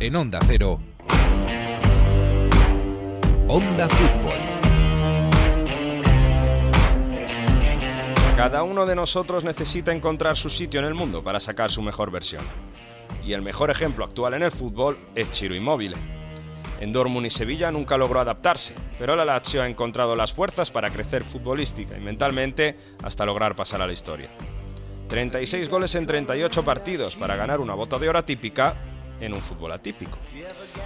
En Onda Cero. Onda Fútbol. Cada uno de nosotros necesita encontrar su sitio en el mundo para sacar su mejor versión. Y el mejor ejemplo actual en el fútbol es Chiro Immobile. En Dortmund y Sevilla nunca logró adaptarse, pero la Lazio ha encontrado las fuerzas para crecer futbolística y mentalmente hasta lograr pasar a la historia. 36 goles en 38 partidos para ganar una bota de hora típica en un fútbol atípico.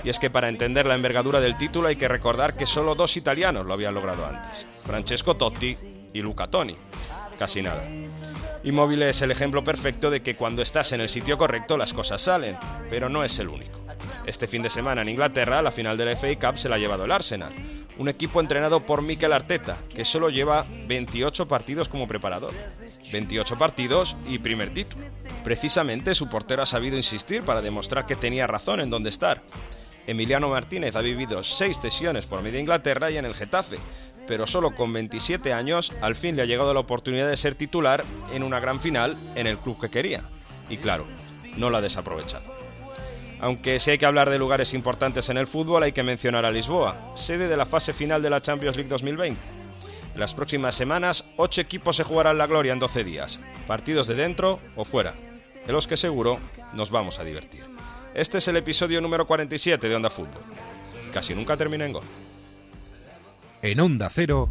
Y es que para entender la envergadura del título hay que recordar que solo dos italianos lo habían logrado antes, Francesco Totti y Luca Toni. Casi nada. Immobile es el ejemplo perfecto de que cuando estás en el sitio correcto las cosas salen, pero no es el único. Este fin de semana en Inglaterra la final de la FA Cup se la ha llevado el Arsenal, un equipo entrenado por Mikel Arteta, que solo lleva 28 partidos como preparador. 28 partidos y primer título. Precisamente su portero ha sabido insistir para demostrar que tenía razón en dónde estar. Emiliano Martínez ha vivido seis sesiones por media Inglaterra y en el Getafe, pero solo con 27 años al fin le ha llegado la oportunidad de ser titular en una gran final en el club que quería. Y claro, no la ha desaprovechado. Aunque si hay que hablar de lugares importantes en el fútbol, hay que mencionar a Lisboa, sede de la fase final de la Champions League 2020. En las próximas semanas, ocho equipos se jugarán la gloria en 12 días, partidos de dentro o fuera, de los que seguro nos vamos a divertir. Este es el episodio número 47 de Onda Fútbol. Casi nunca termina en gol. En Onda Cero.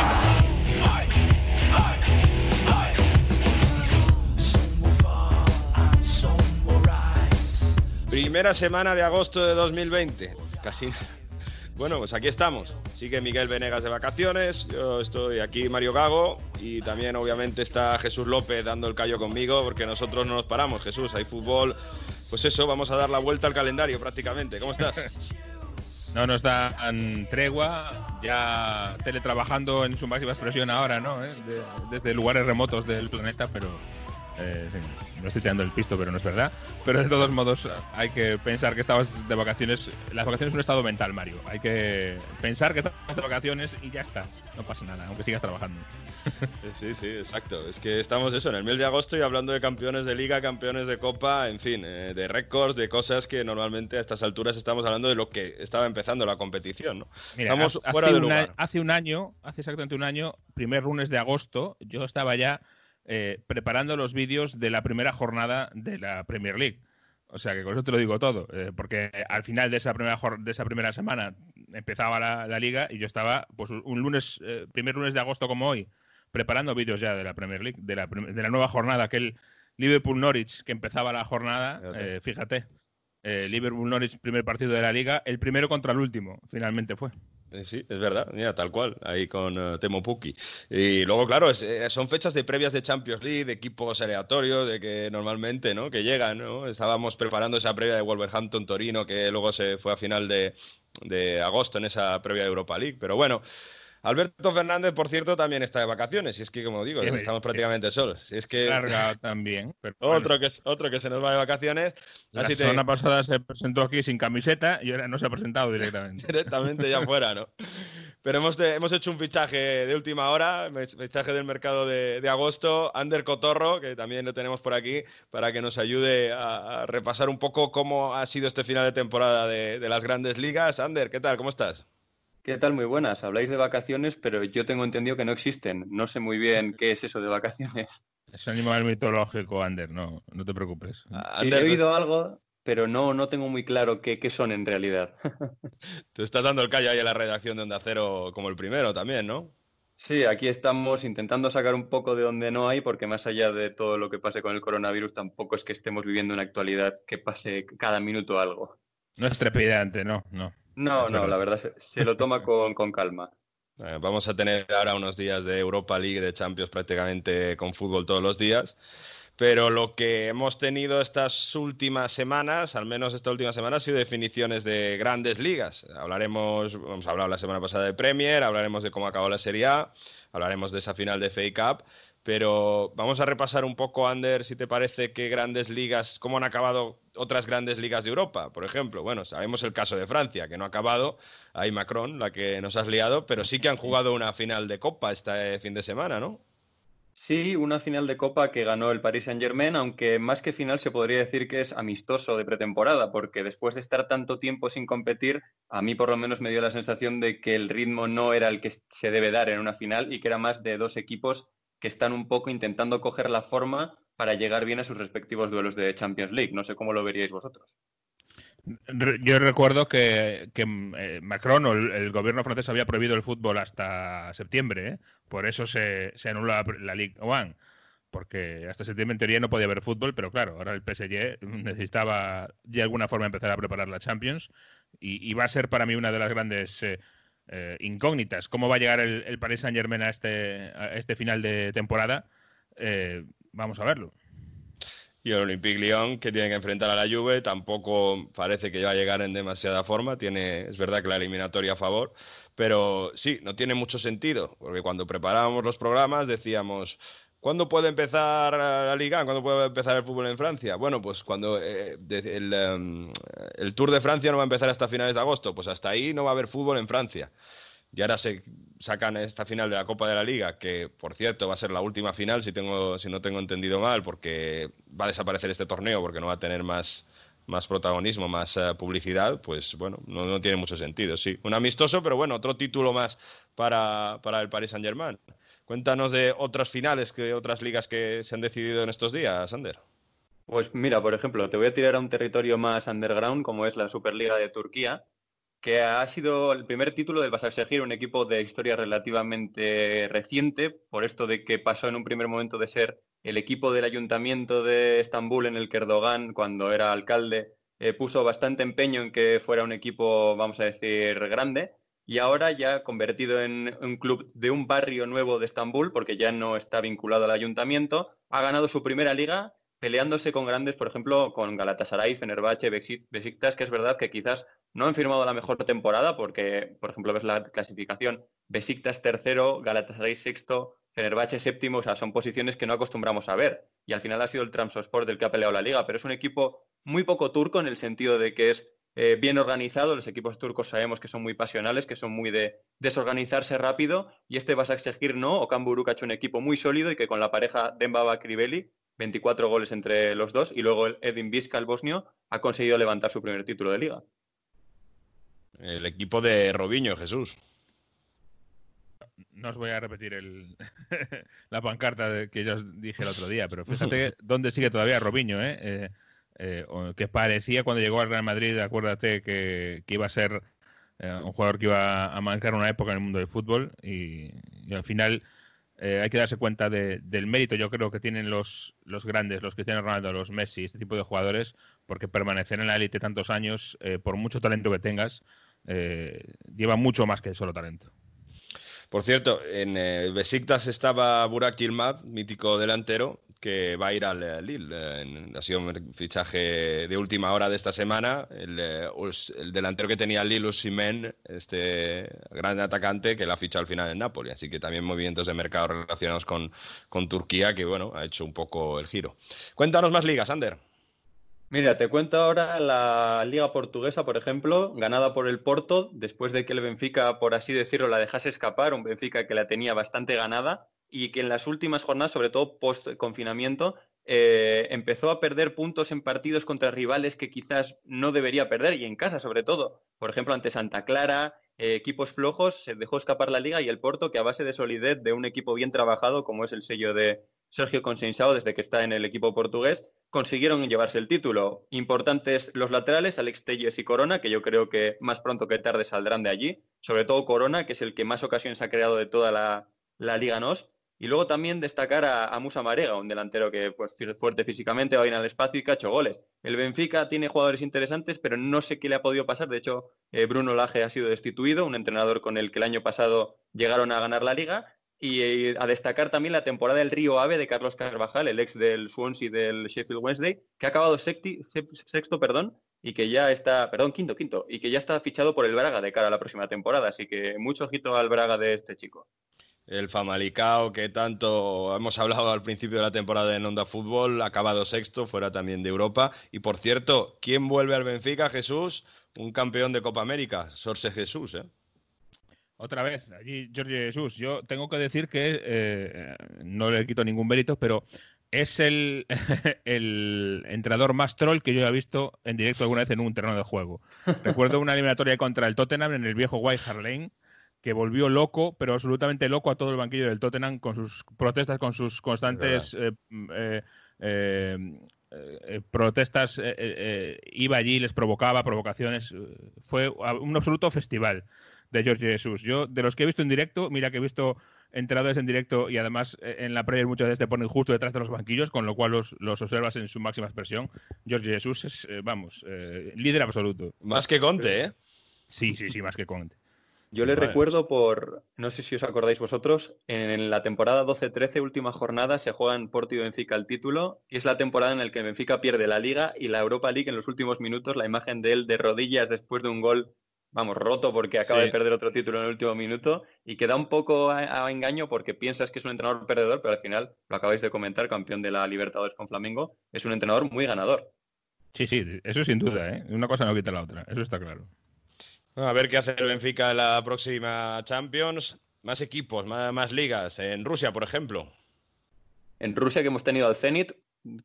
Primera semana de agosto de 2020. Casi. Bueno, pues aquí estamos. Sigue Miguel Venegas de vacaciones. Yo estoy aquí, Mario Gago. Y también, obviamente, está Jesús López dando el callo conmigo, porque nosotros no nos paramos. Jesús, hay fútbol. Pues eso, vamos a dar la vuelta al calendario prácticamente. ¿Cómo estás? No nos dan tregua, ya teletrabajando en su máxima expresión ahora, ¿no? ¿Eh? De- desde lugares remotos del planeta, pero eh, sí, no estoy tirando el pisto, pero no es verdad. Pero de todos modos, hay que pensar que estabas de vacaciones. Las vacaciones son un estado mental, Mario. Hay que pensar que estás de vacaciones y ya está. No pasa nada, aunque sigas trabajando. Sí, sí, exacto. Es que estamos eso, en el mes de agosto y hablando de campeones de liga, campeones de copa, en fin, eh, de récords, de cosas que normalmente a estas alturas estamos hablando de lo que estaba empezando la competición, ¿no? Mira, Estamos hace, fuera de lugar. hace un año, hace exactamente un año, primer lunes de agosto, yo estaba ya eh, preparando los vídeos de la primera jornada de la Premier League. O sea que con eso te lo digo todo, eh, porque al final de esa primera de esa primera semana empezaba la, la liga y yo estaba, pues un lunes, eh, primer lunes de agosto como hoy, preparando vídeos ya de la Premier League, de la, de la nueva jornada, aquel Liverpool-Norwich que empezaba la jornada, Fíjate. eh, fíjate, eh, Liverpool-Norwich, primer partido de la liga, el primero contra el último, finalmente fue. Eh, Sí, es verdad, mira, tal cual, ahí con eh, Temo Pukki. Y luego, claro, es, eh, son fechas de previas de Champions League, de equipos aleatorios, de que normalmente, ¿no? Que llegan, ¿no? Estábamos preparando esa previa de Wolverhampton-Torino, que luego se fue a final de, de agosto en esa previa de Europa League. Pero bueno, Alberto Fernández, por cierto, también está de vacaciones, y es que, como digo, ¿Qué me estamos prácticamente solos. Es que Larga también. Pero otro que, otro que se nos va de vacaciones, la así te, semana pasada se presentó aquí sin camiseta y ahora no se ha presentado directamente. directamente ya fuera, ¿no? Pero hemos, hemos hecho un fichaje de última hora, fichaje del mercado de, de agosto, Ander Cotorro, que también lo tenemos por aquí, para que nos ayude a, a repasar un poco cómo ha sido este final de temporada de, de las grandes ligas. Ander, ¿qué tal? ¿Cómo estás? ¿Qué tal? Muy buenas. Habláis de vacaciones, pero yo tengo entendido que no existen. No sé muy bien qué es eso de vacaciones. Es un animal mitológico, Ander, no, no te preocupes. Ah, Sí, Ander, he oído algo, pero no, no tengo muy claro qué, qué son en realidad. te estás dando el callo ahí a la redacción de Onda Cero como el primero también, ¿no? Sí, aquí estamos intentando sacar un poco de donde no hay, porque más allá de todo lo que pase con el coronavirus, tampoco es que estemos viviendo una actualidad que pase cada minuto algo. No es trepidante, no, no. No, no, la verdad se, se lo toma con, con calma. Eh, vamos a tener ahora unos días de Europa League, de Champions prácticamente con fútbol todos los días. Pero lo que hemos tenido estas últimas semanas, al menos esta última semana, ha sido definiciones de grandes ligas. Hablaremos, hemos hablado la semana pasada de Premier, hablaremos de cómo acabó la Serie A, hablaremos de esa final de FA Cup, pero vamos a repasar un poco, Ander, si te parece, qué grandes ligas, cómo han acabado otras grandes ligas de Europa, por ejemplo. Bueno, sabemos el caso de Francia, que no ha acabado, ahí Macron, la que nos has liado, pero sí que han jugado una final de Copa este fin de semana, ¿no? Sí, una final de Copa que ganó el Paris Saint-Germain, aunque más que final se podría decir que es amistoso de pretemporada, porque después de estar tanto tiempo sin competir, a mí por lo menos me dio la sensación de que el ritmo no era el que se debe dar en una final y que era más de dos equipos que están un poco intentando coger la forma para llegar bien a sus respectivos duelos de Champions League. No sé cómo lo veríais vosotros. Yo recuerdo que, eh, Macron o el, gobierno francés había prohibido el fútbol hasta septiembre, ¿eh? por eso se, anuló la, la, Ligue One, porque hasta septiembre en teoría no podía haber fútbol, pero claro, ahora el PSG necesitaba de alguna forma empezar a preparar la Champions y, va a ser para mí una de las grandes eh, incógnitas. ¿Cómo va a llegar el, Paris Saint Germain a este, este final de temporada? vamos a verlo. Y el Olympique Lyon, que tiene que enfrentar a la Juve, tampoco parece que va a llegar en demasiada forma. Tiene, es verdad que la eliminatoria a favor, pero sí, no tiene mucho sentido, porque cuando preparábamos los programas decíamos, ¿Cuándo puede empezar la Liga? ¿Cuándo puede empezar el fútbol en Francia? Bueno, pues cuando eh, el, em, el, Tour de Francia no va a empezar hasta finales de agosto, pues hasta ahí no va a haber fútbol en Francia. Y ahora se sacan esta final de la Copa de la Liga, que por cierto va a ser la última final, si, tengo, si no tengo entendido mal, porque va a desaparecer este torneo, porque no va a tener más, más protagonismo, más eh, publicidad, pues bueno, no, tiene mucho sentido, sí. Un amistoso, pero bueno, otro título más para, para el Paris Saint-Germain. Cuéntanos de otras finales, que otras ligas que se han decidido en estos días, Ander. Pues mira, por ejemplo, te voy a tirar a un territorio más underground, como es la Superliga de Turquía, que ha sido el primer título del Basaksehir, un equipo de historia relativamente reciente, por esto de que pasó en un primer momento de ser el equipo del ayuntamiento de Estambul en el que Erdogan, cuando era alcalde, eh, puso bastante empeño en que fuera un equipo, vamos a decir, grande, y ahora ya convertido en un club de un barrio nuevo de Estambul, porque ya no está vinculado al ayuntamiento, ha ganado su primera liga peleándose con grandes, por ejemplo, con Galatasaray, Fenerbahce, Besiktas, que es verdad que quizás no han firmado la mejor temporada porque, por ejemplo, ves la clasificación, Besiktas tercero, Galatasaray sexto, Fenerbahce séptimo, o sea, son posiciones que no acostumbramos a ver. Y al final ha sido el Trabzonspor del que ha peleado la liga, pero es un equipo muy poco turco en el sentido de que es eh, bien organizado. Los equipos turcos sabemos que son muy pasionales, que son muy de desorganizarse rápido. Y este vas a exigir no. Okan Buruk ha hecho un equipo muy sólido y que con la pareja Dembaba Kriveli 24 goles entre los dos, y luego el Edin Vizca, el bosnio, ha conseguido levantar su primer título de liga. El equipo de Robinho, Jesús. No os voy a repetir la pancarta que yo os dije el otro día, pero fíjate dónde sigue todavía Robinho, ¿eh? Eh, eh, que parecía cuando llegó al Real Madrid, acuérdate que, iba a ser un jugador que iba a marcar una época en el mundo del fútbol y al final eh, hay que darse cuenta del mérito, yo creo que tienen los, los grandes, los Cristiano Ronaldo, los Messi, este tipo de jugadores, porque permanecer en la élite tantos años, eh, por mucho talento que tengas, eh, lleva mucho más que solo talento. Por cierto, en el Besiktas estaba Burak Yilmaz, mítico delantero, que va a ir al eh, Lille. Eh, ha sido un fichaje de última hora de esta semana. El, eh, delantero que tenía Lille, Usimen, este gran atacante, que la ha fichado al final en Napoli. Así que también movimientos de mercado relacionados con, con Turquía, que bueno, ha hecho un poco el giro. Cuéntanos más ligas, Ander. Mira, te cuento ahora la Liga Portuguesa, por ejemplo, ganada por el Porto, después de que el Benfica, por así decirlo, la dejase escapar, un Benfica que la tenía bastante ganada y que en las últimas jornadas, sobre todo post-confinamiento, eh, empezó a perder puntos en partidos contra rivales que quizás no debería perder, y en casa sobre todo. Por ejemplo, ante Santa Clara, eh, equipos flojos, se dejó escapar la liga y el Porto, que a base de solidez de un equipo bien trabajado, como es el sello de Sergio Consensao desde que está en el equipo portugués, consiguieron llevarse el título. Importantes los laterales, Alex Telles y Corona, que yo creo que más pronto que tarde saldrán de allí. Sobre todo Corona, que es el que más ocasiones ha creado de toda la, la Liga NOS Y luego también destacar a, Musa Marega, un delantero que pues fuerte físicamente, va bien al espacio y que ha hecho goles. El Benfica tiene jugadores interesantes, pero no sé qué le ha podido pasar. De hecho, eh, Bruno Laje ha sido destituido, un entrenador con el que el año pasado llegaron a ganar la liga. Y eh, a destacar también la temporada del Río Ave de Carlos Carvajal, el ex del Swansea del Sheffield Wednesday, que ha acabado sexto, perdón, y que ya está, perdón, quinto, quinto, y que ya está fichado por el Braga de cara a la próxima temporada. Así que mucho ojito al Braga de este chico. El Famalicao, que tanto hemos hablado al principio de la temporada en Onda Fútbol, ha acabado sexto, fuera también de Europa. Y por cierto, ¿quién vuelve al Benfica, Jesús? Un campeón de Copa América, Sorse Jesús, ¿eh? Otra vez, allí Jorge Jesús. Yo tengo que decir que eh, no le quito ningún mérito, pero es el, el entrenador más troll que yo haya visto en directo alguna vez en un terreno de juego. Recuerdo una eliminatoria contra el Tottenham en el viejo White Hart Lane, que volvió loco, pero absolutamente loco a todo el banquillo del Tottenham con sus protestas, con sus constantes eh, eh, eh, eh, protestas. iba allí, les provocaba provocaciones. Fue un absoluto festival de George Jesús. Yo, de los que he visto en directo, mira que he visto entrenadores en directo y además en la Premier muchas veces te ponen justo detrás de los banquillos, con lo cual los, los observas en su máxima expresión. George Jesús es, vamos, eh, líder absoluto. Más que Conte, ¿eh? Sí, sí, sí, más que Conte. Yo le Vale. recuerdo por, no sé si os acordáis vosotros, en la temporada 12-13, última jornada, se juega en Porto y Benfica el título, y es la temporada en la que Benfica pierde la Liga y la Europa League en los últimos minutos, la imagen de él de rodillas después de un gol, vamos, roto porque acaba Sí. de perder otro título en el último minuto, y que da un poco a, a engaño porque piensas que es un entrenador perdedor, pero al final, lo acabáis de comentar, campeón de la Libertadores con Flamengo, es un entrenador muy ganador. Sí, sí, eso sin duda, ¿eh? Una cosa no quita la otra, eso está claro. A ver qué hace el Benfica en la próxima Champions. Más equipos, más, ligas. En Rusia, por ejemplo. En Rusia que hemos tenido al Zenit,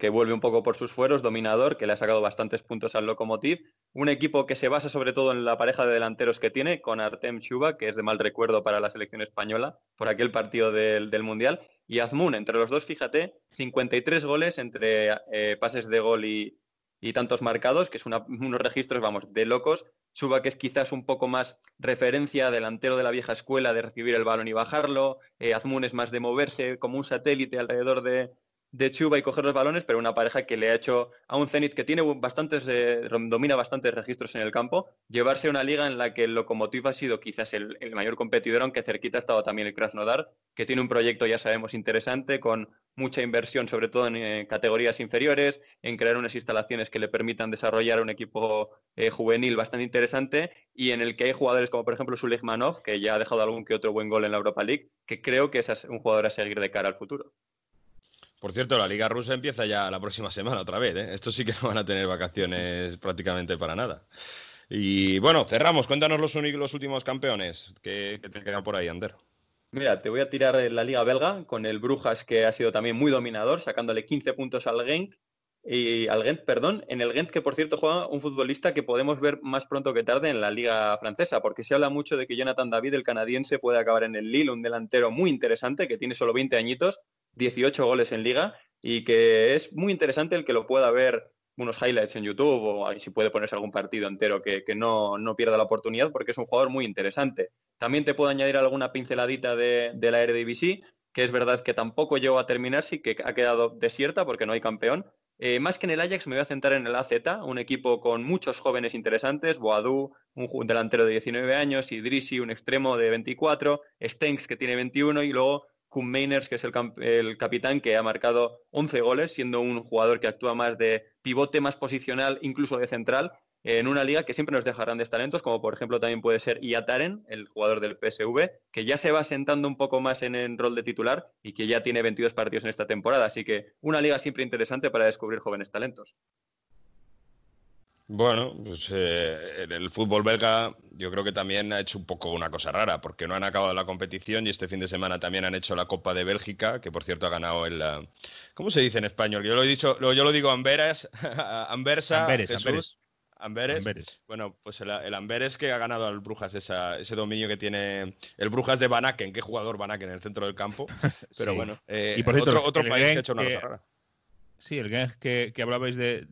que vuelve un poco por sus fueros, dominador, que le ha sacado bastantes puntos al Lokomotiv. Un equipo que se basa sobre todo en la pareja de delanteros que tiene, con Artem Chuba, que es de mal recuerdo para la selección española, por aquel partido del, del Mundial. Y Azmun, entre los dos, fíjate, 53 goles entre eh, pases de gol y, y tantos marcados, que es unos registros, vamos, de locos. Chuba, que es quizás un poco más referencia, delantero de la vieja escuela, de recibir el balón y bajarlo. Eh, Azmun es más de moverse como un satélite alrededor de, de Chuba y coger los balones, pero una pareja que le ha hecho a un Zenit que tiene bastantes, eh, domina bastantes registros en el campo, llevarse a una liga en la que el Lokomotiv ha sido quizás el, el mayor competidor, aunque cerquita ha estado también el Krasnodar, que tiene un proyecto, ya sabemos, interesante, con mucha inversión, sobre todo en eh, categorías inferiores, en crear unas instalaciones que le permitan desarrollar un equipo eh, juvenil bastante interesante y en el que hay jugadores como por ejemplo Suleimanov, que ya ha dejado algún que otro buen gol en la Europa League, que creo que es un jugador a seguir de cara al futuro. Por cierto, la Liga Rusa empieza ya la próxima semana otra vez. ¿eh? Estos sí que no van a tener vacaciones prácticamente para nada. Y bueno, cerramos. Cuéntanos los, los últimos campeones que, te quedan por ahí, Ander. Mira, te voy a tirar la Liga Belga con el Brujas, que ha sido también muy dominador, sacándole 15 puntos al Genk. Y al Gent, perdón, en el Gent que por cierto juega un futbolista que podemos ver más pronto que tarde en la liga francesa, porque se habla mucho de que Jonathan David, el canadiense, puede acabar en el Lille, un delantero muy interesante que tiene solo 20 añitos, 18 goles en liga y que es muy interesante el que lo pueda ver unos highlights en YouTube o si puede ponerse algún partido entero que, no, no pierda la oportunidad porque es un jugador muy interesante. También te puedo añadir alguna pinceladita de, la Eredivisie, que es verdad que tampoco llegó a terminar, sí que ha quedado desierta porque no hay campeón. Eh, más que en el Ajax me voy a centrar en el AZ, un equipo con muchos jóvenes interesantes, Boadú, un delantero de 19 años, Idrisi, un extremo de 24, Stenks que tiene 21 y luego Koen Meiners, que es el, el capitán que ha marcado 11 goles, siendo un jugador que actúa más de pivote, más posicional, incluso de central, en una liga que siempre nos deja grandes talentos, como por ejemplo también puede ser Iataren, el jugador del PSV, que ya se va sentando un poco más en el rol de titular y que ya tiene 22 partidos en esta temporada. Así que una liga siempre interesante para descubrir jóvenes talentos. Bueno, pues eh, en el fútbol belga yo creo que también ha hecho un poco una cosa rara, porque no han acabado la competición y este fin de semana también han hecho la Copa de Bélgica, que por cierto ha ganado el... ah, ¿Cómo se dice en español? Yo lo he dicho, yo lo digo Amberes, Ambersa, Amberes, Jesús, Amberes. Amberes. Amberes. Bueno, pues el, el Amberes que ha ganado al Brujas esa- ese dominio que tiene el Brujas de Banaken, qué jugador Banaken en el centro del campo. Pero Sí. bueno, eh, Y por cierto, otro, otro país que ha hecho una que- cosa rara. Sí, el que, que hablabais de,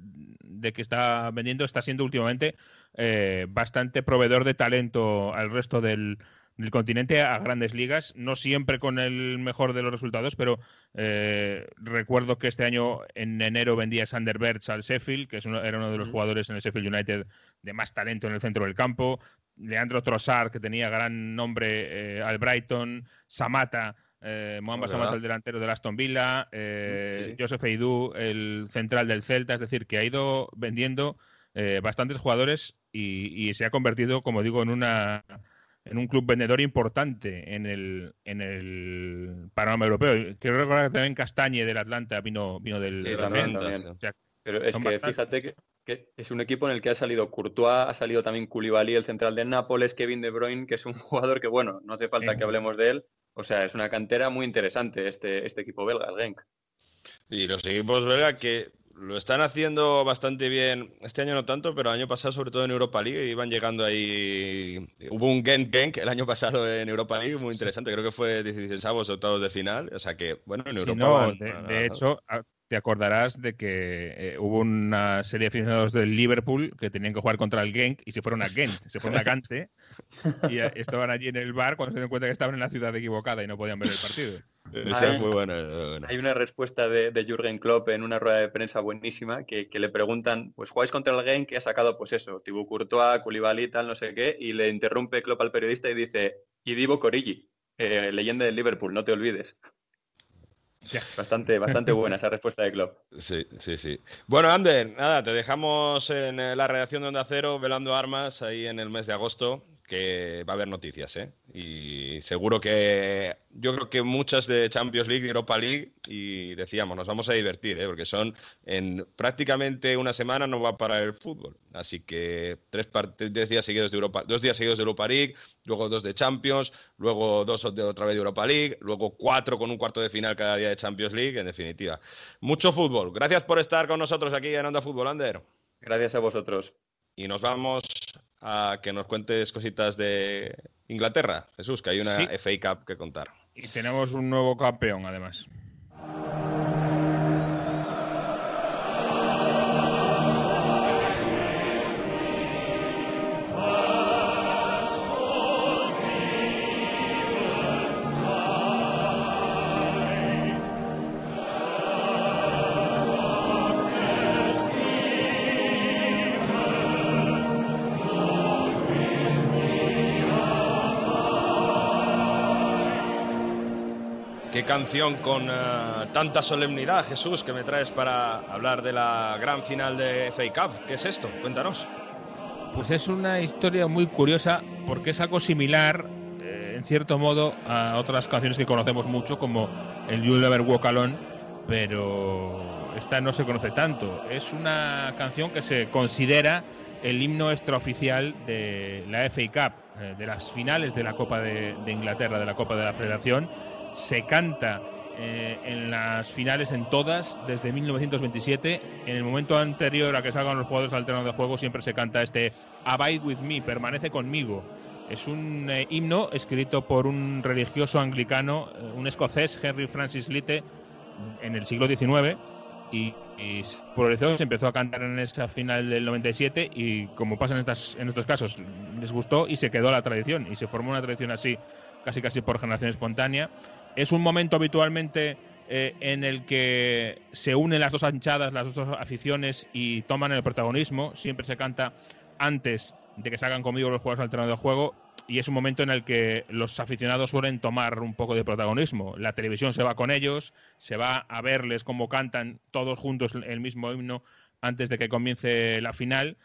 de que está vendiendo está siendo últimamente eh, bastante proveedor de talento al resto del, del continente a grandes ligas, no siempre con el mejor de los resultados, pero eh, recuerdo que este año en enero vendía Sander Bertz al Sheffield, que es era uno de los jugadores en el Sheffield United de más talento en el centro del campo, Leandro Trossard, que tenía gran nombre eh, al Brighton, Samata, eh, Samata, el delantero de Aston Villa, eh, Joseph Eidú, el central del Celta, es decir, que ha ido vendiendo eh, bastantes jugadores y, se ha convertido, como digo, en una en un club vendedor importante en el, en el panorama europeo. Quiero recordar que también Castañe del Atlanta vino, vino del, Pero es que fíjate que es un equipo en el que ha salido Courtois, ha salido también Koulibaly, el central de Nápoles, Kevin De Bruyne, que es un jugador que, bueno, no hace falta que hablemos de él. O sea, es una cantera muy interesante este, este equipo belga, el Genk. Y los equipos belga que lo están haciendo bastante bien. Este año no tanto, pero el año pasado, sobre todo en Europa League, iban llegando ahí. Hubo un Genk Genk el año pasado en Europa League, muy interesante. Creo que fue 16 avos octavos de final. O sea que, bueno, en Europa. de, hecho, te acordarás de que eh, hubo una serie de aficionados del Liverpool que tenían que jugar contra el Genk y se fueron a Gent, se fueron a Gante y eh, estaban allí en el bar cuando se dieron cuenta que estaban en la ciudad equivocada y no podían ver el partido. Esa es muy buena, Hay una respuesta de, de, Jürgen Klopp en una rueda de prensa buenísima que, le preguntan, pues jugáis contra el Genk que ha sacado pues eso, Thibaut Courtois, Koulibaly, tal, no sé qué, y le interrumpe Klopp al periodista y dice, y Divo Corigi, eh, leyenda del Liverpool, no te olvides. Bastante, bastante buena esa respuesta de Klopp. Sí, sí, sí. Bueno, Ander, nada, te dejamos en la redacción de Onda Cero velando armas ahí en el mes de agosto que va a haber noticias, ¿eh? Y seguro que yo creo que muchas de Champions League y Europa League, y decíamos, nos vamos a divertir, ¿eh? Porque son en prácticamente una semana no va a parar el fútbol. Así que tres, tres días seguidos de Europa, dos días seguidos de Europa League, luego dos de Champions, luego dos de otra vez de Europa League, luego cuatro con un cuarto de final cada día de Champions League, en definitiva. Mucho fútbol. Gracias por estar con nosotros aquí en Onda Fútbol, Ander. Gracias a vosotros. Y nos vamos a que nos cuentes cositas de Inglaterra, Jesús, que hay una FA Cup que contar. Y tenemos un nuevo campeón, además. Canción con eh, tanta solemnidad, Jesús, que me traes para hablar de la gran final de FA Cup. ¿Qué es esto? Cuéntanos. Pues es una historia muy curiosa porque es algo similar, eh, en cierto modo, a otras canciones que conocemos mucho, como el You'll Never Walk Alone, pero esta no se conoce tanto. Es una canción que se considera el himno extraoficial de la FA Cup, eh, de las finales de la Copa de Inglaterra, de la Copa de la Federación se canta eh, en las finales en todas desde 1927. En el momento anterior a que salgan los jugadores al terreno de juego siempre se canta este Abide with me, permanece conmigo. Es un eh, himno escrito por un religioso anglicano, eh, un escocés, Henry Francis Lyte, en el siglo XIX. Y, por eso se empezó a cantar en esa final del 97 y como pasa en, estas, en estos casos, les gustó y se quedó la tradición y se formó una tradición así, casi casi por generación espontánea es un momento habitualmente eh, en el que se unen las dos anchadas, las dos aficiones y toman el protagonismo. Siempre se canta antes de que salgan conmigo los jugadores al terreno de juego y es un momento en el que los aficionados suelen tomar un poco de protagonismo. La televisión se va con ellos, se va a verles cómo cantan todos juntos el mismo himno antes de que comience la final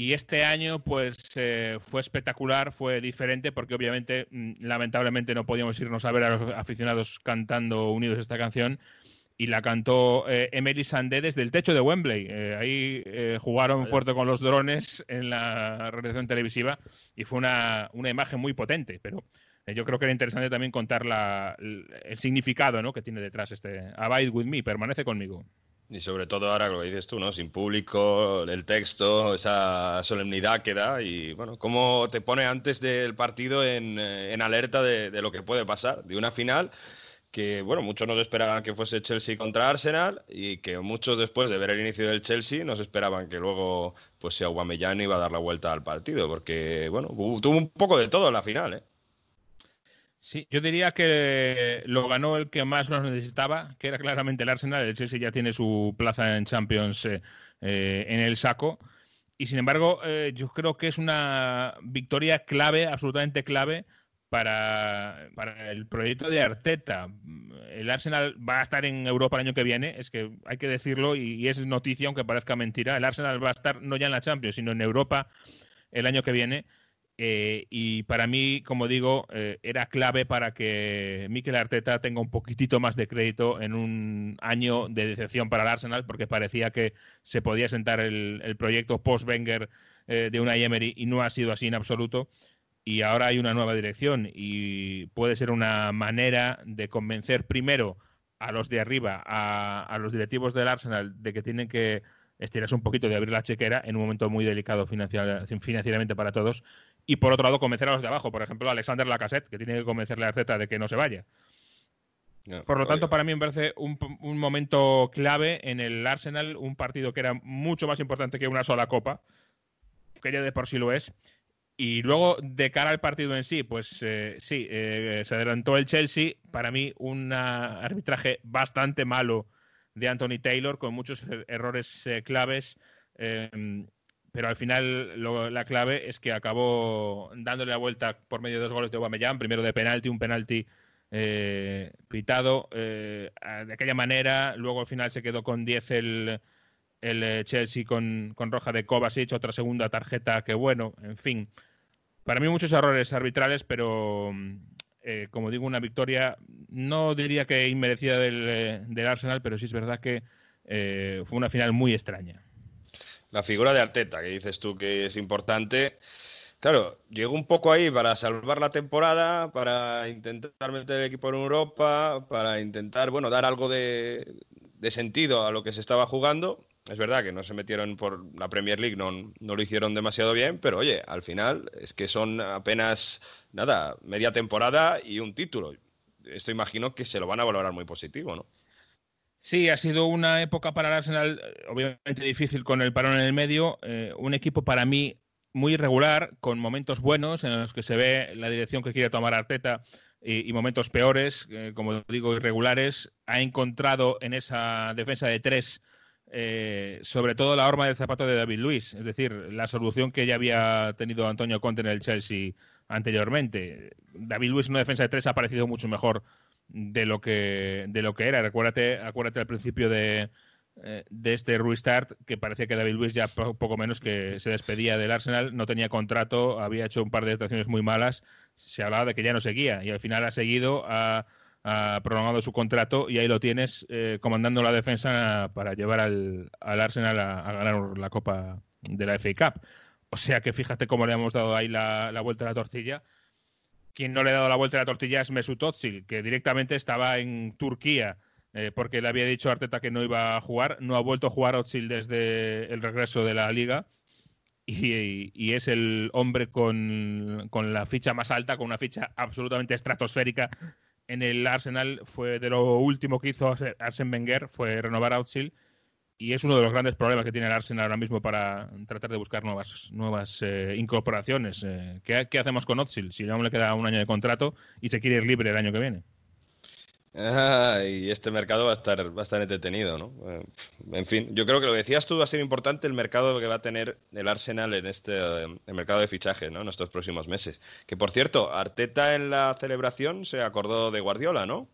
y este año, pues eh, fue espectacular, fue diferente, porque obviamente, mm, lamentablemente, no podíamos irnos a ver a los aficionados cantando unidos esta canción. Y la cantó eh, Emily Sandé desde el techo de Wembley. Eh, ahí jugaron fuerte con los drones en la realización televisiva y fue una, una imagen muy potente. Pero yo creo que era interesante también contar la, el significado ¿no? que tiene detrás este Abide with me, permanece conmigo. Y sobre todo ahora lo dices tú, ¿no? Sin público, el texto, esa solemnidad que da y, bueno, cómo te pone antes del partido en, eh, alerta de, lo que puede pasar, de una final que, bueno, muchos nos esperaban que fuese Chelsea contra Arsenal y que muchos después de ver el inicio del Chelsea nos esperaban que luego, pues, si Aubameyang iba a dar la vuelta al partido, porque, bueno, tuvo un poco de todo en la final, ¿eh? Sí, yo diría que lo ganó el que más nos necesitaba, que era claramente el Arsenal. El Chelsea ya tiene su plaza en Champions eh, eh, en el saco. Y sin embargo, eh, yo creo que es una victoria clave, absolutamente clave, para, para, el proyecto de Arteta. El Arsenal va a estar en Europa el año que viene, es que hay que decirlo y, y, es noticia, aunque parezca mentira. El Arsenal va a estar no ya en la Champions, sino en Europa el año que viene. Eh, y para mí, como digo, eh, era clave para que Mikel Arteta tenga un poquitito más de crédito en un año de decepción para el Arsenal, porque parecía que se podía sentar el, proyecto post-Wenger eh, de una Emery y no ha sido así en absoluto. Y ahora hay una nueva dirección y puede ser una manera de convencer primero a los de arriba, a los directivos del Arsenal, de que tienen que estirarse un poquito de abrir la chequera en un momento muy delicado financiar, financieramente para todos y por otro lado convencer a los de abajo, por ejemplo, Alexander Lacassette, que tiene que convencerle a Z de que no se vaya. No, por lo tanto, para mí me parece un, un, momento clave en el Arsenal, un partido que era mucho más importante que una sola copa, que ya de por sí lo es. Y luego, de cara al partido en sí, pues eh, sí, eh, se adelantó el Chelsea. Para mí, un arbitraje bastante malo de Anthony Taylor, con muchos er-, errores eh, claves. pero al final la clave es que acabó dándole la vuelta por medio de dos goles de Aubameyang, primero de penalti, un penalti eh, pitado eh, de aquella manera, luego al final se quedó con 10 el, el, Chelsea con, con, roja de Kovacic, otra segunda tarjeta que bueno, en fin. Para mí muchos errores arbitrales, pero eh, como digo, una victoria no diría que inmerecida del, del Arsenal, pero sí es verdad que eh, fue una final muy extraña la figura de Arteta, que dices tú que es importante. Claro, llegó un poco ahí para salvar la temporada, para intentar meter el equipo en Europa, para intentar, bueno, dar algo de, de sentido a lo que se estaba jugando. Es verdad que no se metieron por la Premier League, no, lo hicieron demasiado bien, pero oye, al final es que son apenas, nada, media temporada y un título. Esto imagino que se lo van a valorar muy positivo, ¿no? Sí, ha sido una época para Arsenal obviamente difícil con el parón en el medio. Eh, un equipo para mí muy irregular, con momentos buenos en los que se ve la dirección que quiere tomar Arteta y, y momentos peores, eh, como digo, irregulares. Ha encontrado en esa defensa de tres, eh, sobre todo la horma del zapato de David Luis, es decir, la solución que ya había tenido Antonio Conte en el Chelsea anteriormente. David Luis en una defensa de tres ha parecido mucho mejor de lo que, de lo que era. Recuérdate, acuérdate al principio de, eh, de este restart que parecía que David Luis ya poco menos que se despedía del Arsenal, no tenía contrato, había hecho un par de actuaciones muy malas, se hablaba de que ya no seguía y al final ha seguido, ha, ha prolongado su contrato y ahí lo tienes eh, comandando la defensa para llevar al, al Arsenal a, ganar la Copa de la FA Cup. O sea que fíjate cómo le hemos dado ahí la, la vuelta a la tortilla quien no le ha dado la vuelta a la tortilla es Mesut Özil, que directamente estaba en Turquía eh, porque le había dicho a Arteta que no iba a jugar. No ha vuelto a jugar Özil desde el regreso de la liga. Y, y es el hombre con, con, la ficha más alta, con una ficha absolutamente estratosférica en el Arsenal. Fue de lo último que hizo Arsene Wenger, fue renovar a Özil y es uno de los grandes problemas que tiene el Arsenal ahora mismo para tratar de buscar nuevas, nuevas eh, incorporaciones. Eh, ¿qué, ¿qué, hacemos con Otsil si no le queda un año de contrato y se quiere ir libre el año que viene? Ah, y este mercado va a estar estar entretenido, ¿no? Eh, en fin, yo creo que lo que decías tú va a ser importante el mercado que va a tener el Arsenal en este el mercado de fichaje, ¿no? En estos próximos meses. Que por cierto, Arteta en la celebración se acordó de Guardiola, ¿no?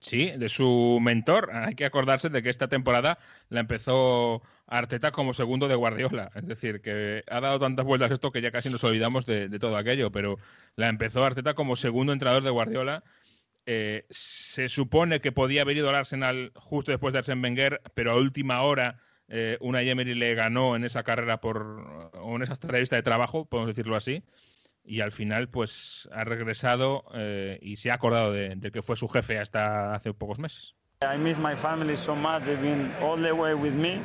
Sí, de su mentor. Hay que acordarse de que esta temporada la empezó Arteta como segundo de Guardiola. Es decir, que ha dado tantas vueltas esto que ya casi nos olvidamos de, de todo aquello, pero la empezó Arteta como segundo entrenador de Guardiola. Eh, se supone que podía haber ido al Arsenal justo después de Arsene Wenger, pero a última hora eh, una Emery le ganó en esa carrera por, o en esa entrevista de trabajo, podemos decirlo así y al final pues ha regresado eh, y se ha acordado de, de, que fue su jefe hasta hace pocos meses. I miss my family so much. They've been all the way with me.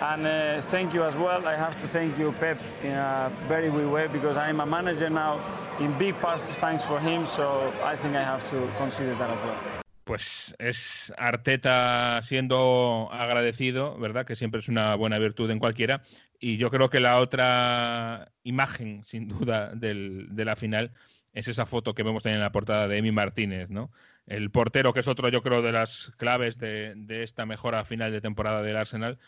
And uh, thank you as well. I have to thank you, Pep, in a very good way because I'm a manager now. In big part, thanks for him. So I think I have to consider that as well. Pues es Arteta siendo agradecido, ¿verdad? Que siempre es una buena virtud en cualquiera. Y yo creo que la otra imagen, sin duda, del, de la final es esa foto que vemos también en la portada de Emi Martínez, ¿no? El portero, que es otro, yo creo, de las claves de, esta mejora final de temporada del Arsenal,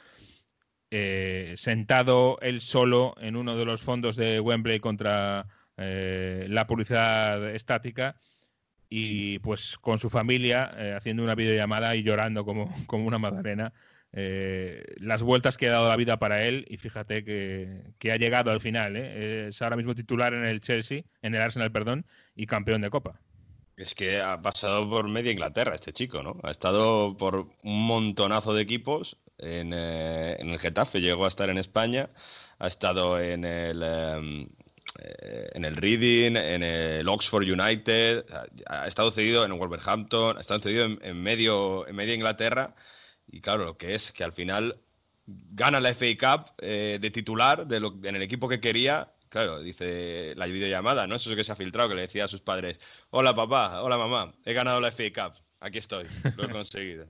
eh, sentado él solo en uno de los fondos de Wembley contra eh, la publicidad estática y pues con su familia eh, haciendo una videollamada y llorando como, como una madalena las vueltas que ha dado la vida para él y fíjate que, ha llegado al final. Es ahora mismo titular en el Chelsea, en el Arsenal, perdón, y campeón de Copa. Es que ha pasado por media Inglaterra este chico, ¿no? Ha estado por un montonazo de equipos. En, eh, en el Getafe llegó a estar en España, ha estado en el, em, en el Reading, en el Oxford United, ha estado cedido en Wolverhampton, ha estado cedido en, medio, en media Inglaterra y claro, lo que es que al final gana la FA Cup eh, de titular de lo, en el equipo que quería. Claro, dice la videollamada, ¿no? Eso es que se ha filtrado, que le decía a sus padres, hola papá, hola mamá, he ganado la FA Cup, aquí estoy, lo he conseguido.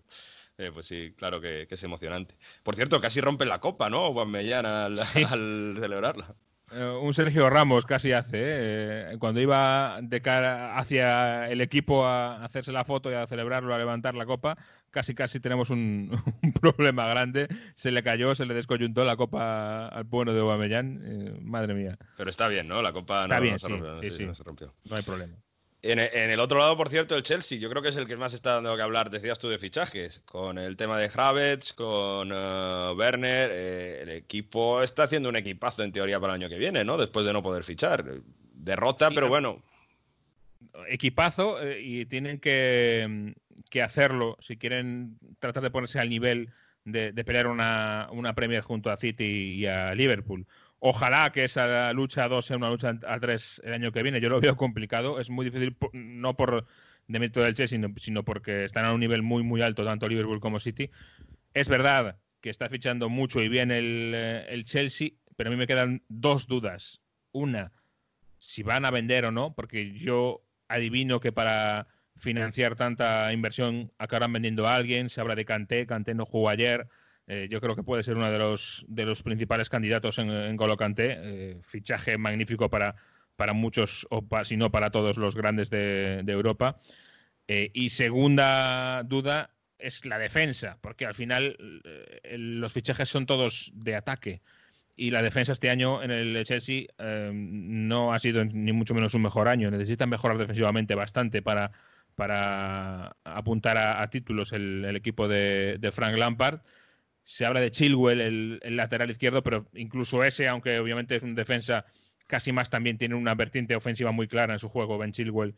Eh, pues sí, claro que, es emocionante. Por cierto, casi rompe la copa, ¿no? Juan Mellán al, al celebrarla. Eh, un Sergio Ramos casi hace, ¿eh? cuando iba de cara hacia el equipo a hacerse la foto y a celebrarlo, a levantar la copa, casi casi tenemos un, problema grande. Se le cayó, se le descoyuntó la copa al bueno de Aubameyang. Eh, madre mía. Pero está bien, ¿no? La copa está no, bien, se rompió, sí, sí, No hay problema. En, el otro lado, por cierto, el Chelsea, yo creo que es el que más está dando que hablar, decías tú, de fichajes, con el tema de Havertz, con uh, Werner, eh, el equipo está haciendo un equipazo en teoría para el año que viene, ¿no? Después de no poder fichar. Derrota, pero bueno. Equipazo eh, y tienen que, hacerlo si quieren tratar de ponerse al nivel de, pelear una, una Premier junto a City y a Liverpool. Ojalá que esa lucha a dos sea una lucha a tres el año que viene. Yo lo veo complicado. Es muy difícil, no por demérito del Chelsea, sino, porque están a un nivel muy, muy alto, tanto Liverpool como City. Es verdad que está fichando mucho y bien el, eh, el Chelsea, pero a mí me quedan dos dudas. Una, si van a vender o no, porque yo adivino que para financiar tanta inversión acabarán vendiendo a alguien. Se habla de Kanté, Kanté no jugó ayer. Eh, yo creo que puede ser uno de los, de los principales candidatos en, en eh, fichaje magnífico para, para muchos, o si no para todos los grandes de, Europa. Eh, y segunda duda es la defensa, porque al final los fichajes son todos de ataque. Y la defensa este año en el Chelsea no ha sido ni mucho menos un mejor año. Necesitan mejorar defensivamente bastante para, para apuntar a, títulos el, equipo de Frank Lampard se habla de Chilwell, el, lateral izquierdo, pero incluso ese, aunque obviamente es un defensa, casi más también tiene una vertiente ofensiva muy clara en su juego, Ben Chilwell.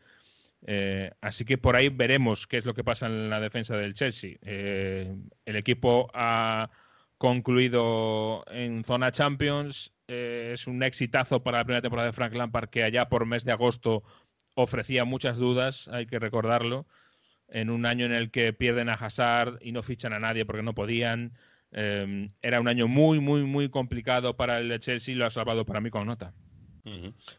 Eh, así que por ahí veremos qué es lo que pasa en la defensa del Chelsea. Eh, el equipo ha concluido en zona Champions. Eh, es un exitazo para la primera temporada de Frank Lampard que allá por mes de agosto ofrecía muchas dudas, hay que recordarlo. En un año en el que pierden a Hazard y no fichan a nadie porque no podían. Em, era un año muy, muy, muy complicado para el Chelsea y lo ha salvado para mí con nota.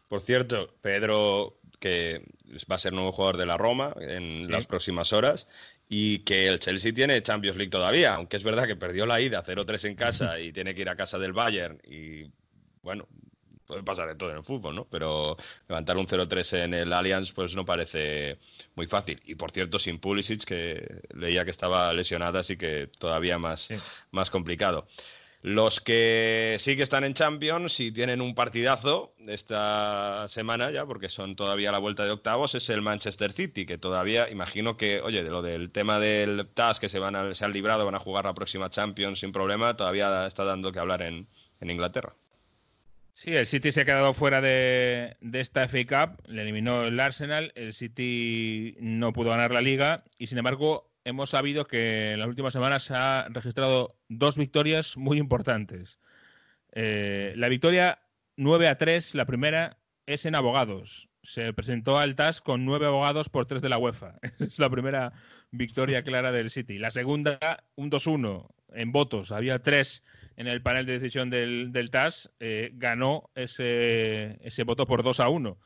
Por cierto, Pedro, que va a ser nuevo jugador de la Roma en las próximas horas, y que el Chelsea tiene Champions League todavía, aunque es verdad que perdió la ida 0-3 en casa y tiene que ir a casa del Bayern y bueno, puede pasar de todo en el fútbol, ¿no? Pero levantar un 0-3 en el Allianz pues no parece muy fácil. Y por cierto, sin Pulisic, que leía que estaba lesionada, así que todavía más, más complicado. Los que sí que están en Champions y tienen un partidazo esta semana ya, porque son todavía la vuelta de octavos, es el Manchester City, que todavía imagino que, oye, de lo del tema del TAS que se, van se han librado, van a jugar la próxima Champions sin problema, todavía está dando que hablar en Inglaterra. Sí, el City se ha quedado fuera de, esta FA Cup, le eliminó el Arsenal, el City no pudo ganar la liga y sin embargo hemos sabido que en las últimas semanas se ha registrado dos victorias muy importantes. Eh, la victoria 9 a 3, la primera, es en abogados. Se presentó al TAS con nueve abogados por tres de la UEFA. es la primera victoria clara del City. La segunda, un 2-1 en votos. Había tres en el panel de decisión del, TAS, eh, ganó ese, ese, voto por 2 a 1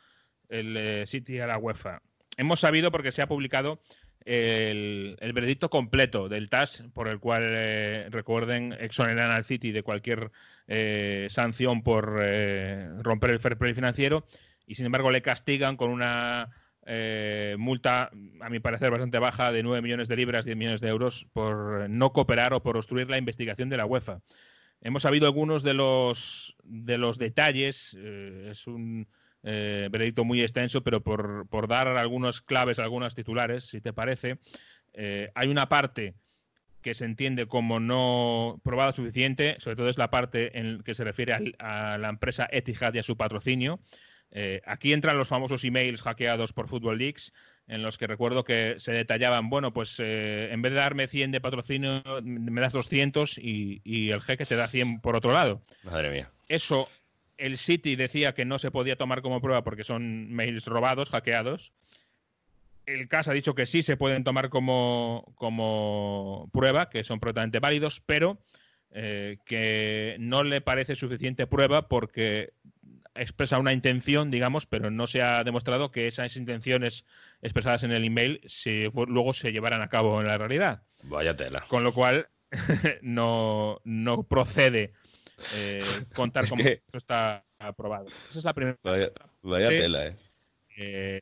el eh, City a la UEFA. Hemos sabido porque se ha publicado el, el veredicto completo del TAS, por el cual, eh, recuerden, exoneran al City de cualquier sanción por romper el fair play financiero. y sin embargo le castigan con una eh, multa, a mi parecer, bastante baja de 9 millones de libras, 10 millones de euros, por no cooperar o por obstruir la investigación de la UEFA. Hemos sabido algunos de los, de los detalles, eh, es un eh, veredicto muy extenso, pero por, por, dar algunas claves, algunos titulares, si te parece, hay una parte que se entiende como no probada suficiente, sobre todo es la parte en que se refiere a, la empresa Etihad y a su patrocinio, eh, aquí entran los famosos emails hackeados por Football Leaks, en los que recuerdo que se detallaban, bueno, pues eh, en vez de darme 100 de patrocinio, me das 200 y, y, el jeque te da 100 por otro lado. Madre mía. Eso, el City decía que no se podía tomar como prueba porque son mails robados, hackeados. El CAS ha dicho que sí se pueden tomar como, como prueba, que son perfectamente válidos, pero eh, que no le parece suficiente prueba porque expresa una intención, digamos, pero no se ha demostrado que esas intenciones expresadas en el email se, luego se llevaran a cabo en la realidad. Vaya tela. Con lo cual, no, no procede eh, contar cómo esto está aprobado. Esa es la primera. Vaya, vaya tela, ¿eh? ¿eh?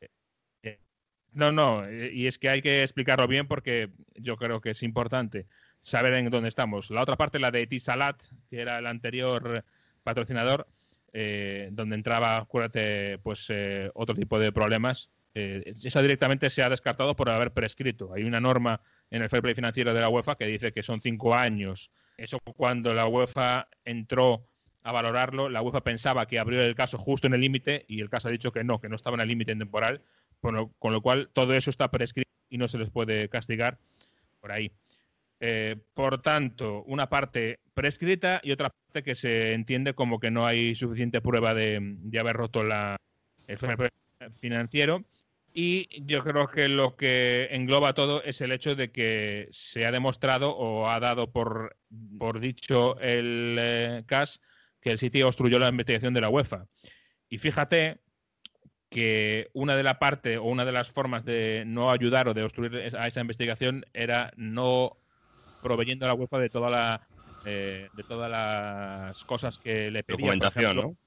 No, no, y es que hay que explicarlo bien porque yo creo que es importante saber en dónde estamos. La otra parte, la de Tisalat, que era el anterior patrocinador, eh, donde entraba, acuérdate, pues eh, otro tipo de problemas. Eh, esa directamente se ha descartado por haber prescrito. Hay una norma en el fair play financiero de la UEFA que dice que son cinco años. Eso cuando la UEFA entró a valorarlo, la UEFA pensaba que abrió el caso justo en el límite y el caso ha dicho que no, que no estaba en el límite temporal, con lo cual todo eso está prescrito y no se les puede castigar por ahí. Eh, por tanto, una parte prescrita y otra parte que se entiende como que no hay suficiente prueba de, haber roto la, el financiero. Y yo creo que lo que engloba todo es el hecho de que se ha demostrado o ha dado por, por dicho el eh, CAS que el sitio obstruyó la investigación de la UEFA. Y fíjate que una de la parte o una de las formas de no ayudar o de obstruir a esa investigación era no proveyendo a la UEFA de toda la eh, de todas las cosas que le pedía. Documentación, ¿no?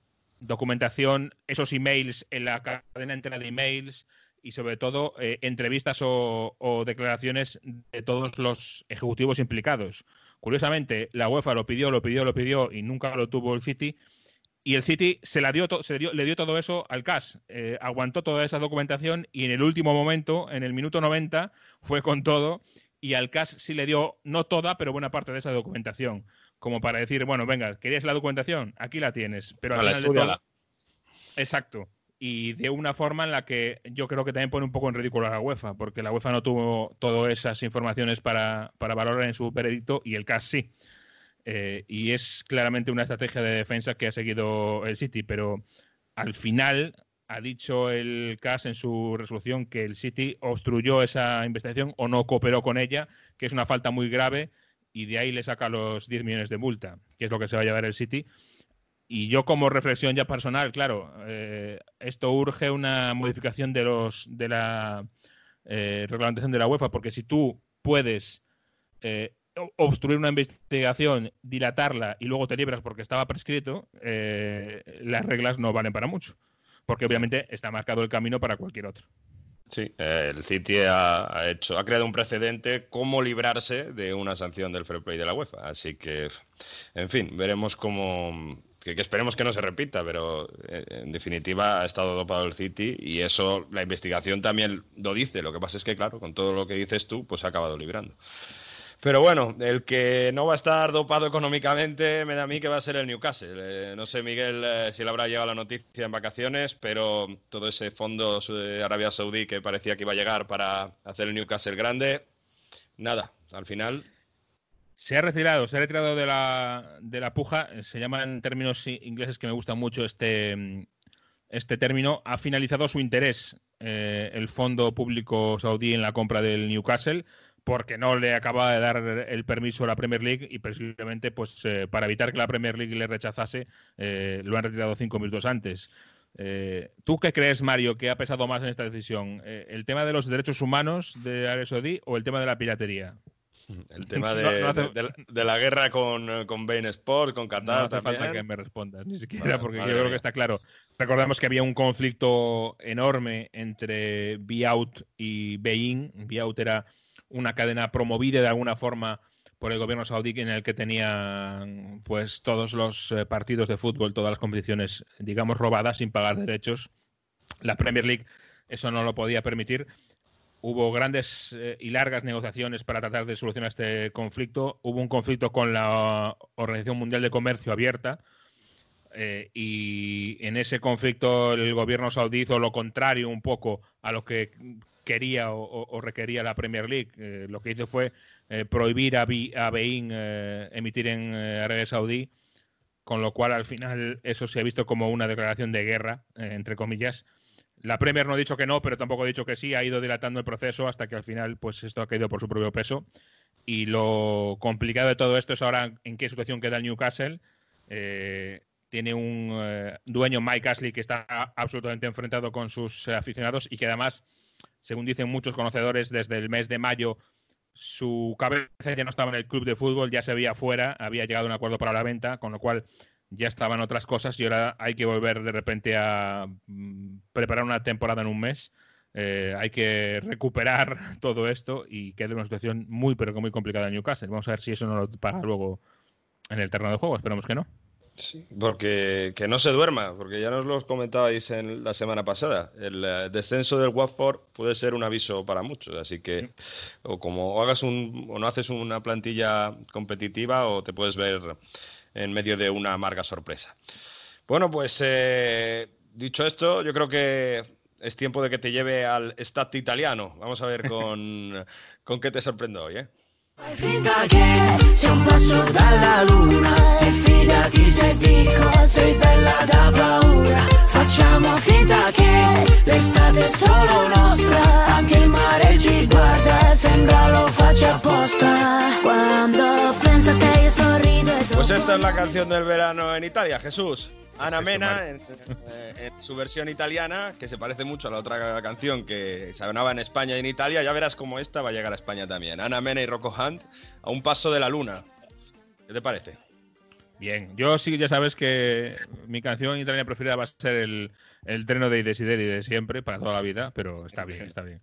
Documentación, esos emails en la cadena entera de emails y sobre todo eh, entrevistas o, declaraciones de todos los ejecutivos implicados. Curiosamente, la UEFA lo pidió, lo pidió, lo pidió y nunca lo tuvo el City. Y el City se, la dio, se le dio todo eso al CAS. Eh, aguantó toda esa documentación y en el último momento, en el minuto 90, fue con todo y al CAS sí le dio, no toda, pero buena parte de esa documentación, como para decir, bueno, venga, ¿querías la documentación? Aquí la tienes, pero al final Exacto. Y de una forma en la que yo creo que también pone un poco en ridículo a la UEFA, porque la UEFA no tuvo todas esas informaciones para, valorar en su veredicto y el CAS sí. Eh, y es claramente una estrategia de defensa que ha seguido el City, pero al final ha dicho el CAS en su resolución que el City obstruyó esa investigación o no cooperó con ella, que es una falta muy grave y de ahí le saca los 10 millones de multa, que es lo que se va a llevar el City. Y yo como reflexión ya personal, claro, eh, esto urge una modificación de los de la eh, reglamentación de la UEFA, porque si tú puedes eh, obstruir una investigación, dilatarla y luego te libras porque estaba prescrito, las reglas no valen para mucho porque obviamente está marcado el camino para cualquier otro. Sí, el City ha, hecho, ha creado un precedente cómo librarse de una sanción del fair play de la UEFA. Así que, en fin, veremos cómo, que, esperemos que no se repita, pero eh, en definitiva ha estado dopado el City y eso la investigación también lo dice. Lo que pasa es que, claro, con todo lo que dices tú, pues ha acabado librando. Pero bueno, el que no va a estar dopado económicamente me da a mí que va a ser el Newcastle. Eh, no sé, Miguel, eh, si le habrá llegado la noticia en vacaciones, pero todo ese fondo de Arabia Saudí que parecía que iba a llegar para hacer el Newcastle grande, nada, al final. Se ha retirado, se ha retirado de la, de la puja. Se llama en términos ingleses que me gusta mucho este, este término. Ha finalizado su interés eh, el fondo público saudí en la compra del Newcastle porque no le acaba de dar el permiso a la Premier League y posiblemente pues eh, para evitar que la Premier League le rechazase eh, lo han retirado cinco minutos antes. Eh, ¿Tú qué crees, Mario, que ha pesado más en esta decisión? ¿El tema de los derechos humanos de Arabia Saudí o el tema de la piratería? El tema de, No- no hace- de- de- de la guerra con, con Bain Sport, con No Qatar hace falta que me respondas, ni siquiera, porque yo creo mía. que está claro. Recordamos que había un conflicto enorme entre Biaut y Bein. Biaut era una cadena promovida de alguna forma por el gobierno saudí en el que tenían pues todos los eh, partidos de fútbol, todas las competiciones, digamos, robadas sin pagar derechos. La Premier League eso no lo podía permitir. Hubo grandes eh, y largas negociaciones para tratar de solucionar este conflicto. Hubo un conflicto con la Organización Mundial de Comercio abierta. eh, y en ese conflicto el gobierno saudí hizo lo contrario un poco a lo que quería o, o- o requería la Premier League. Eh, lo que hizo fue eh, prohibir a, Bi- a Bein eh, emitir en eh, Arabia Saudí, con lo cual al final eso se ha visto como una declaración de guerra, eh, entre comillas. La Premier no ha dicho que no, pero tampoco ha dicho que sí, ha ido dilatando el proceso hasta que al final pues esto ha caído por su propio peso. Y lo complicado de todo esto es ahora en qué situación queda el Newcastle. Eh, tiene un eh, dueño, Mike Ashley, que está absolutamente enfrentado con sus aficionados y que además, según dicen muchos conocedores, desde el mes de mayo su cabeza ya no estaba en el club de fútbol, ya se veía fuera, había llegado a un acuerdo para la venta, con lo cual ya estaban otras cosas y ahora hay que volver de repente a mm, preparar una temporada en un mes. Eh, hay que recuperar todo esto y queda una situación muy, pero que muy complicada en Newcastle. Vamos a ver si eso no lo paga luego en el terreno de juego. Esperamos que no. Sí, porque que no se duerma, porque ya nos lo comentabais en la semana pasada. El eh, descenso del Watford puede ser un aviso para muchos, así que o como hagas un o no haces una plantilla competitiva o te puedes ver en medio de una amarga sorpresa. Bueno, pues eh, dicho esto, yo creo que es tiempo de que te lleve al Stat italiano. Vamos a ver con, con qué te sorprendo hoy, ¿eh? E fidati se dico sei bella da paura Facciamo finta che l'estate è solo nostra Anche il mare ci guarda, sembra lo faccia apposta Quando penso a te io sorrido Pues esta es la canción del verano en Italia, Jesús. Ana Mena, en, eh, en su versión italiana, que se parece mucho a la otra canción que sonaba en España y en Italia, ya verás cómo esta va a llegar a España también. Ana Mena y Rocco Hunt a un paso de la luna. ¿Qué te parece? Bien, yo sí ya sabes que mi canción italiana preferida va a ser el, el treno de Desideri de siempre, para toda la vida, pero está bien, está bien.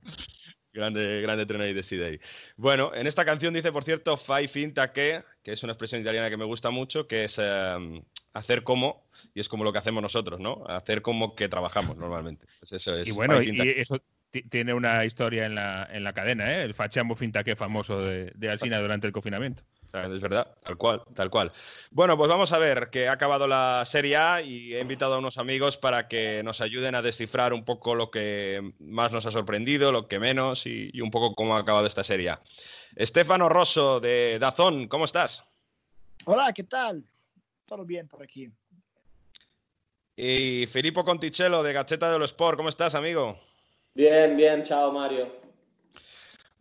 Grande, grande treno y Decidei. Bueno, en esta canción dice, por cierto, fai finta que, que es una expresión italiana que me gusta mucho, que es eh, hacer como, y es como lo que hacemos nosotros, ¿no? Hacer como que trabajamos normalmente. Pues eso es. Y bueno, y eso ti- tiene una historia en la, en la cadena, ¿eh? El Facciamo finta que famoso de, de Alsina durante el confinamiento. Es verdad, tal cual, tal cual. Bueno, pues vamos a ver que ha acabado la Serie A y he invitado a unos amigos para que nos ayuden a descifrar un poco lo que más nos ha sorprendido, lo que menos y, y un poco cómo ha acabado esta Serie A. Estefano Rosso de Dazón, ¿cómo estás? Hola, ¿qué tal? Todo bien por aquí. Y Filippo Conticello de Gacheta dello Sport, ¿cómo estás, amigo? Bien, bien, chao Mario.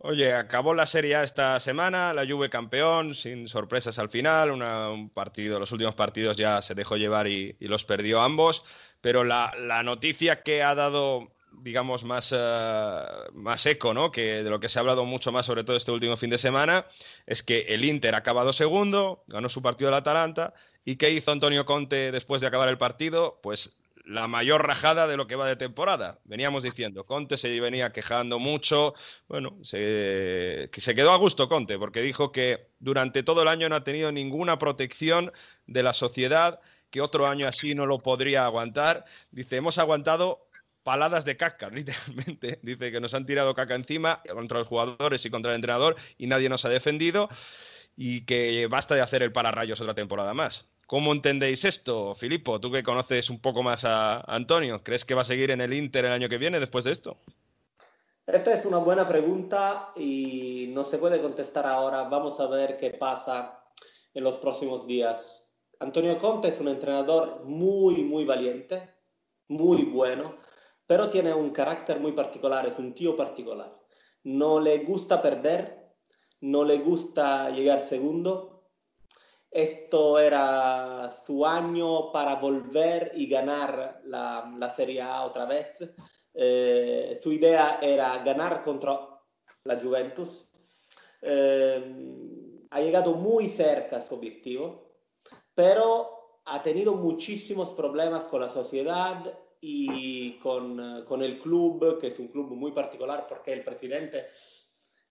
Oye, acabó la Serie esta semana, la Juve campeón, sin sorpresas al final, un partido, los últimos partidos ya se dejó llevar y, los perdió ambos, pero la, noticia que ha dado, digamos, más, eh, más eco, ¿no? Que de lo que se ha hablado mucho más, sobre todo este último fin de semana, es que el Inter ha acabado segundo, ganó su partido del Atalanta, ¿y qué hizo Antonio Conte después de acabar el partido? Pues la mayor rajada de lo que va de temporada. Veníamos diciendo, Conte se venía quejando mucho, bueno, se, que se quedó a gusto Conte, porque dijo que durante todo el año no ha tenido ninguna protección de la sociedad, que otro año así no lo podría aguantar. Dice, hemos aguantado paladas de caca, literalmente. Dice que nos han tirado caca encima contra los jugadores y contra el entrenador y nadie nos ha defendido y que basta de hacer el pararrayos otra temporada más. ¿Cómo entendéis esto, Filippo? Tú que conoces un poco más a Antonio, ¿crees que va a seguir en el Inter el año que viene después de esto? Esta es una buena pregunta y no se puede contestar ahora. Vamos a ver qué pasa en los próximos días. Antonio Conte es un entrenador muy, muy valiente, muy bueno, pero tiene un carácter muy particular, es un tío particular. No le gusta perder, no le gusta llegar segundo. Esto era su año para volver y ganar la, la Serie A otra vez. Eh, su idea era ganar contra la Juventus. eh, ha llegado muy cerca a su objetivo, pero ha tenido muchísimos problemas con la sociedad y con, con, el club, que es un club muy particular porque el presidente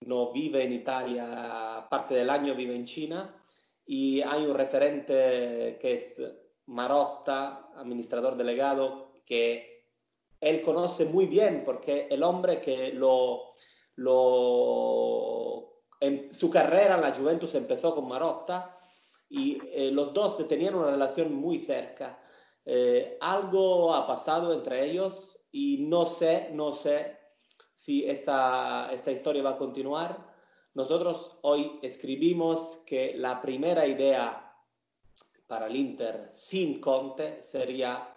no vive en Italia, parte del año vive en China, y hay un referente que es Marotta, administrador delegado, que él conoce muy bien porque el hombre que lo, lo en su carrera en la Juventus empezó con Marotta y eh, los dos tenían una relación muy cerca. Eh, algo ha pasado entre ellos y no sé, no sé si esta, esta historia va a continuar. Nosotros hoy escribimos que la primera idea para el Inter sin Conte sería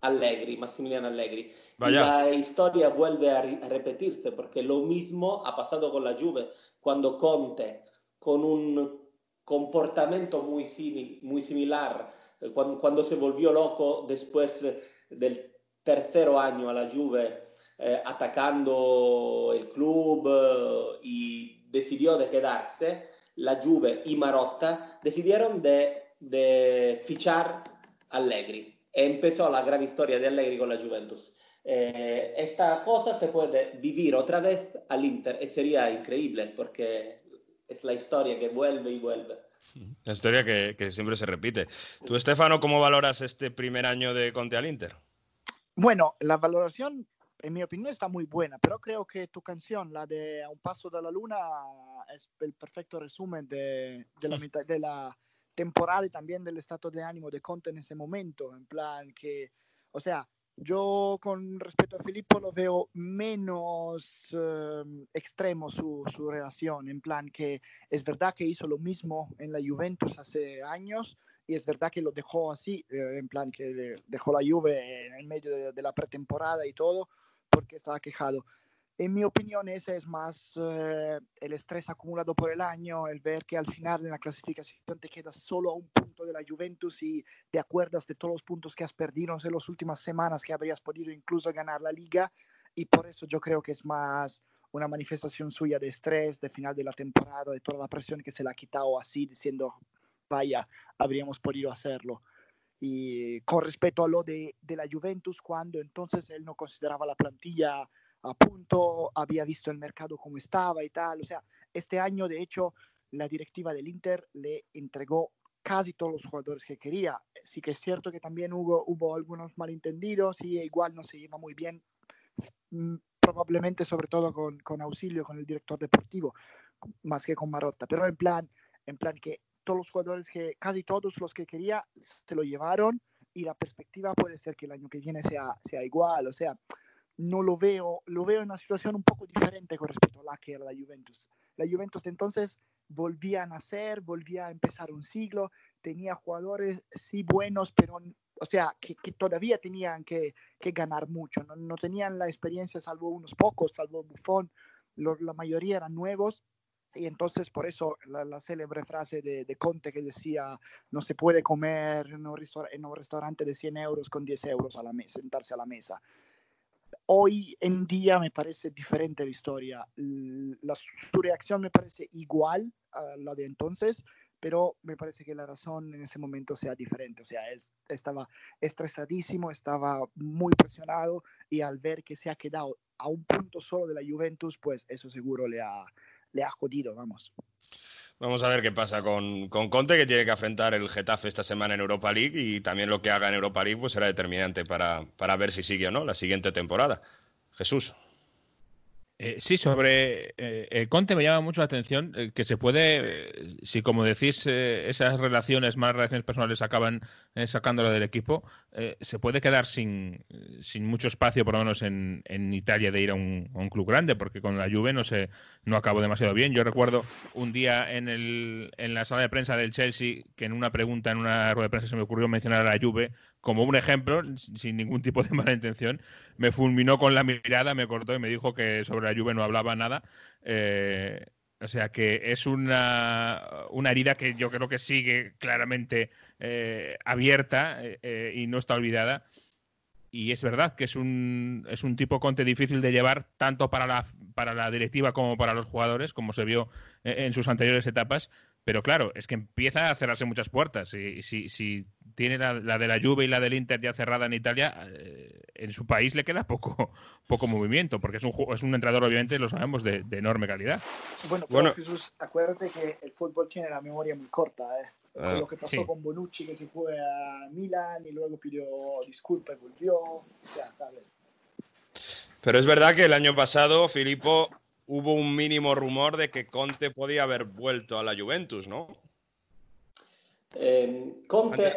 Allegri, Massimiliano Allegri. Y la historia vuelve a, a, repetirse porque lo mismo ha pasado con la Juve cuando Conte, con un comportamiento muy, simil, muy similar, eh, cuando, cuando, se volvió loco después del tercer año a la Juve, eh, atacando el club eh, y decidió de quedarse, la Juve y Marotta decidieron de de fichar Allegri. E empezó la gran historia de Allegri con la Juventus. Eh, esta cosa se puede vivir otra vez al Inter y sería increíble porque es la historia que vuelve y vuelve. La historia que, que siempre se repite. Tú, Estefano, ¿cómo valoras este primer año de Conte al Inter? Bueno, la valoración en mi opinión está muy buena, pero creo que tu canción, la de A un paso de la luna, es el perfecto resumen de, de la mitad de la temporal también del estado de ánimo de Conte en ese momento, en plan que, o sea, yo con respecto a Filippo lo veo menos eh, extremo su, su, relación, en plan que es verdad que hizo lo mismo en la Juventus hace años y es verdad que lo dejó así, eh, en plan que dejó la Juve en medio de, de la pretemporada y todo porque estaba quejado. En mi opinión, ese es más eh, el estrés acumulado por el año, el ver que al final en la clasificación te quedas solo a un punto de la Juventus y te acuerdas de todos los puntos que has perdido en las últimas semanas, que habrías podido incluso ganar la liga. Y por eso yo creo que es más una manifestación suya de estrés, de final de la temporada, de toda la presión que se le ha quitado así, diciendo, vaya, habríamos podido hacerlo. Y con respecto a lo de, de la Juventus, cuando entonces él no consideraba la plantilla a punto, había visto el mercado como estaba y tal. O sea, este año, de hecho, la directiva del Inter le entregó casi todos los jugadores que quería. Sí que es cierto que también hubo, hubo algunos malentendidos y igual no se lleva muy bien, mm, probablemente sobre todo con, con Auxilio, con el director deportivo, más que con Marotta. Pero en plan, en plan que todos los jugadores que, casi todos los que quería, se lo llevaron y la perspectiva puede ser que el año que viene sea, sea igual. O sea, no lo veo, lo veo en una situación un poco diferente con respecto a la que era la Juventus. La Juventus entonces volvía a nacer, volvía a empezar un siglo, tenía jugadores sí buenos, pero, o sea, que, que todavía tenían que, que ganar mucho, no, no, tenían la experiencia salvo unos pocos, salvo Buffon, la mayoría eran nuevos. Y entonces por eso la, la célebre frase de, de, Conte que decía no se puede comer en un, en un restaurante de 100 euros con 10 euros a la mesa, sentarse a la mesa hoy en día me parece diferente la historia. La, su reacción me parece igual a la de entonces, pero me parece que la razón en ese momento sea diferente. O sea, estaba estresadísimo, estaba muy presionado y al ver que se ha quedado a un punto solo de la Juventus, pues eso seguro le ha, le ha jodido, vamos. Vamos a ver qué pasa con, con, Conte, que tiene que afrontar el Getafe esta semana en Europa League y también lo que haga en Europa League pues será determinante para, para ver si sigue o no la siguiente temporada. Jesús. Eh, sí, sobre eh, el Conte me llama mucho la atención eh, que se puede, si como decís, esas relaciones, más relaciones personales acaban sacándolo del equipo, se puede quedar sin, sin, mucho espacio, por lo menos en, en Italia, de ir a un, a un, club grande, porque con la Juve no, se, no acabó demasiado bien. Yo recuerdo un día en, el, en la sala de prensa del Chelsea que en una pregunta, en una rueda de prensa, se me ocurrió mencionar a la Juve como un ejemplo, sin ningún tipo de mala intención, me fulminó con la mirada, me cortó y me dijo que sobre la Juve no hablaba nada. Eh, o sea que es una, una, herida que yo creo que sigue claramente eh, abierta eh, y no está olvidada. Y es verdad que es un, es un tipo Conte difícil de llevar tanto para la, para la directiva como para los jugadores, como se vio en sus anteriores etapas. Pero claro, es que empieza a cerrarse muchas puertas. Y, si, si, tiene la, de la Juve y la del Inter ya cerrada en Italia, eh, en su país le queda poco, poco movimiento, porque es un, es un entrenador, obviamente, lo sabemos, de, enorme calidad. Bueno, bueno, Jesús, acuérdate que el fútbol tiene la memoria muy corta. ¿eh? Ah, lo que pasó con Bonucci, que se fue a Milan y luego pidió disculpas y volvió. O sea, ¿sabes? Pero es verdad que el año pasado, Filippo, hubo un mínimo rumor de que Conte podía haber vuelto a la Juventus, ¿no? Eh, Conte,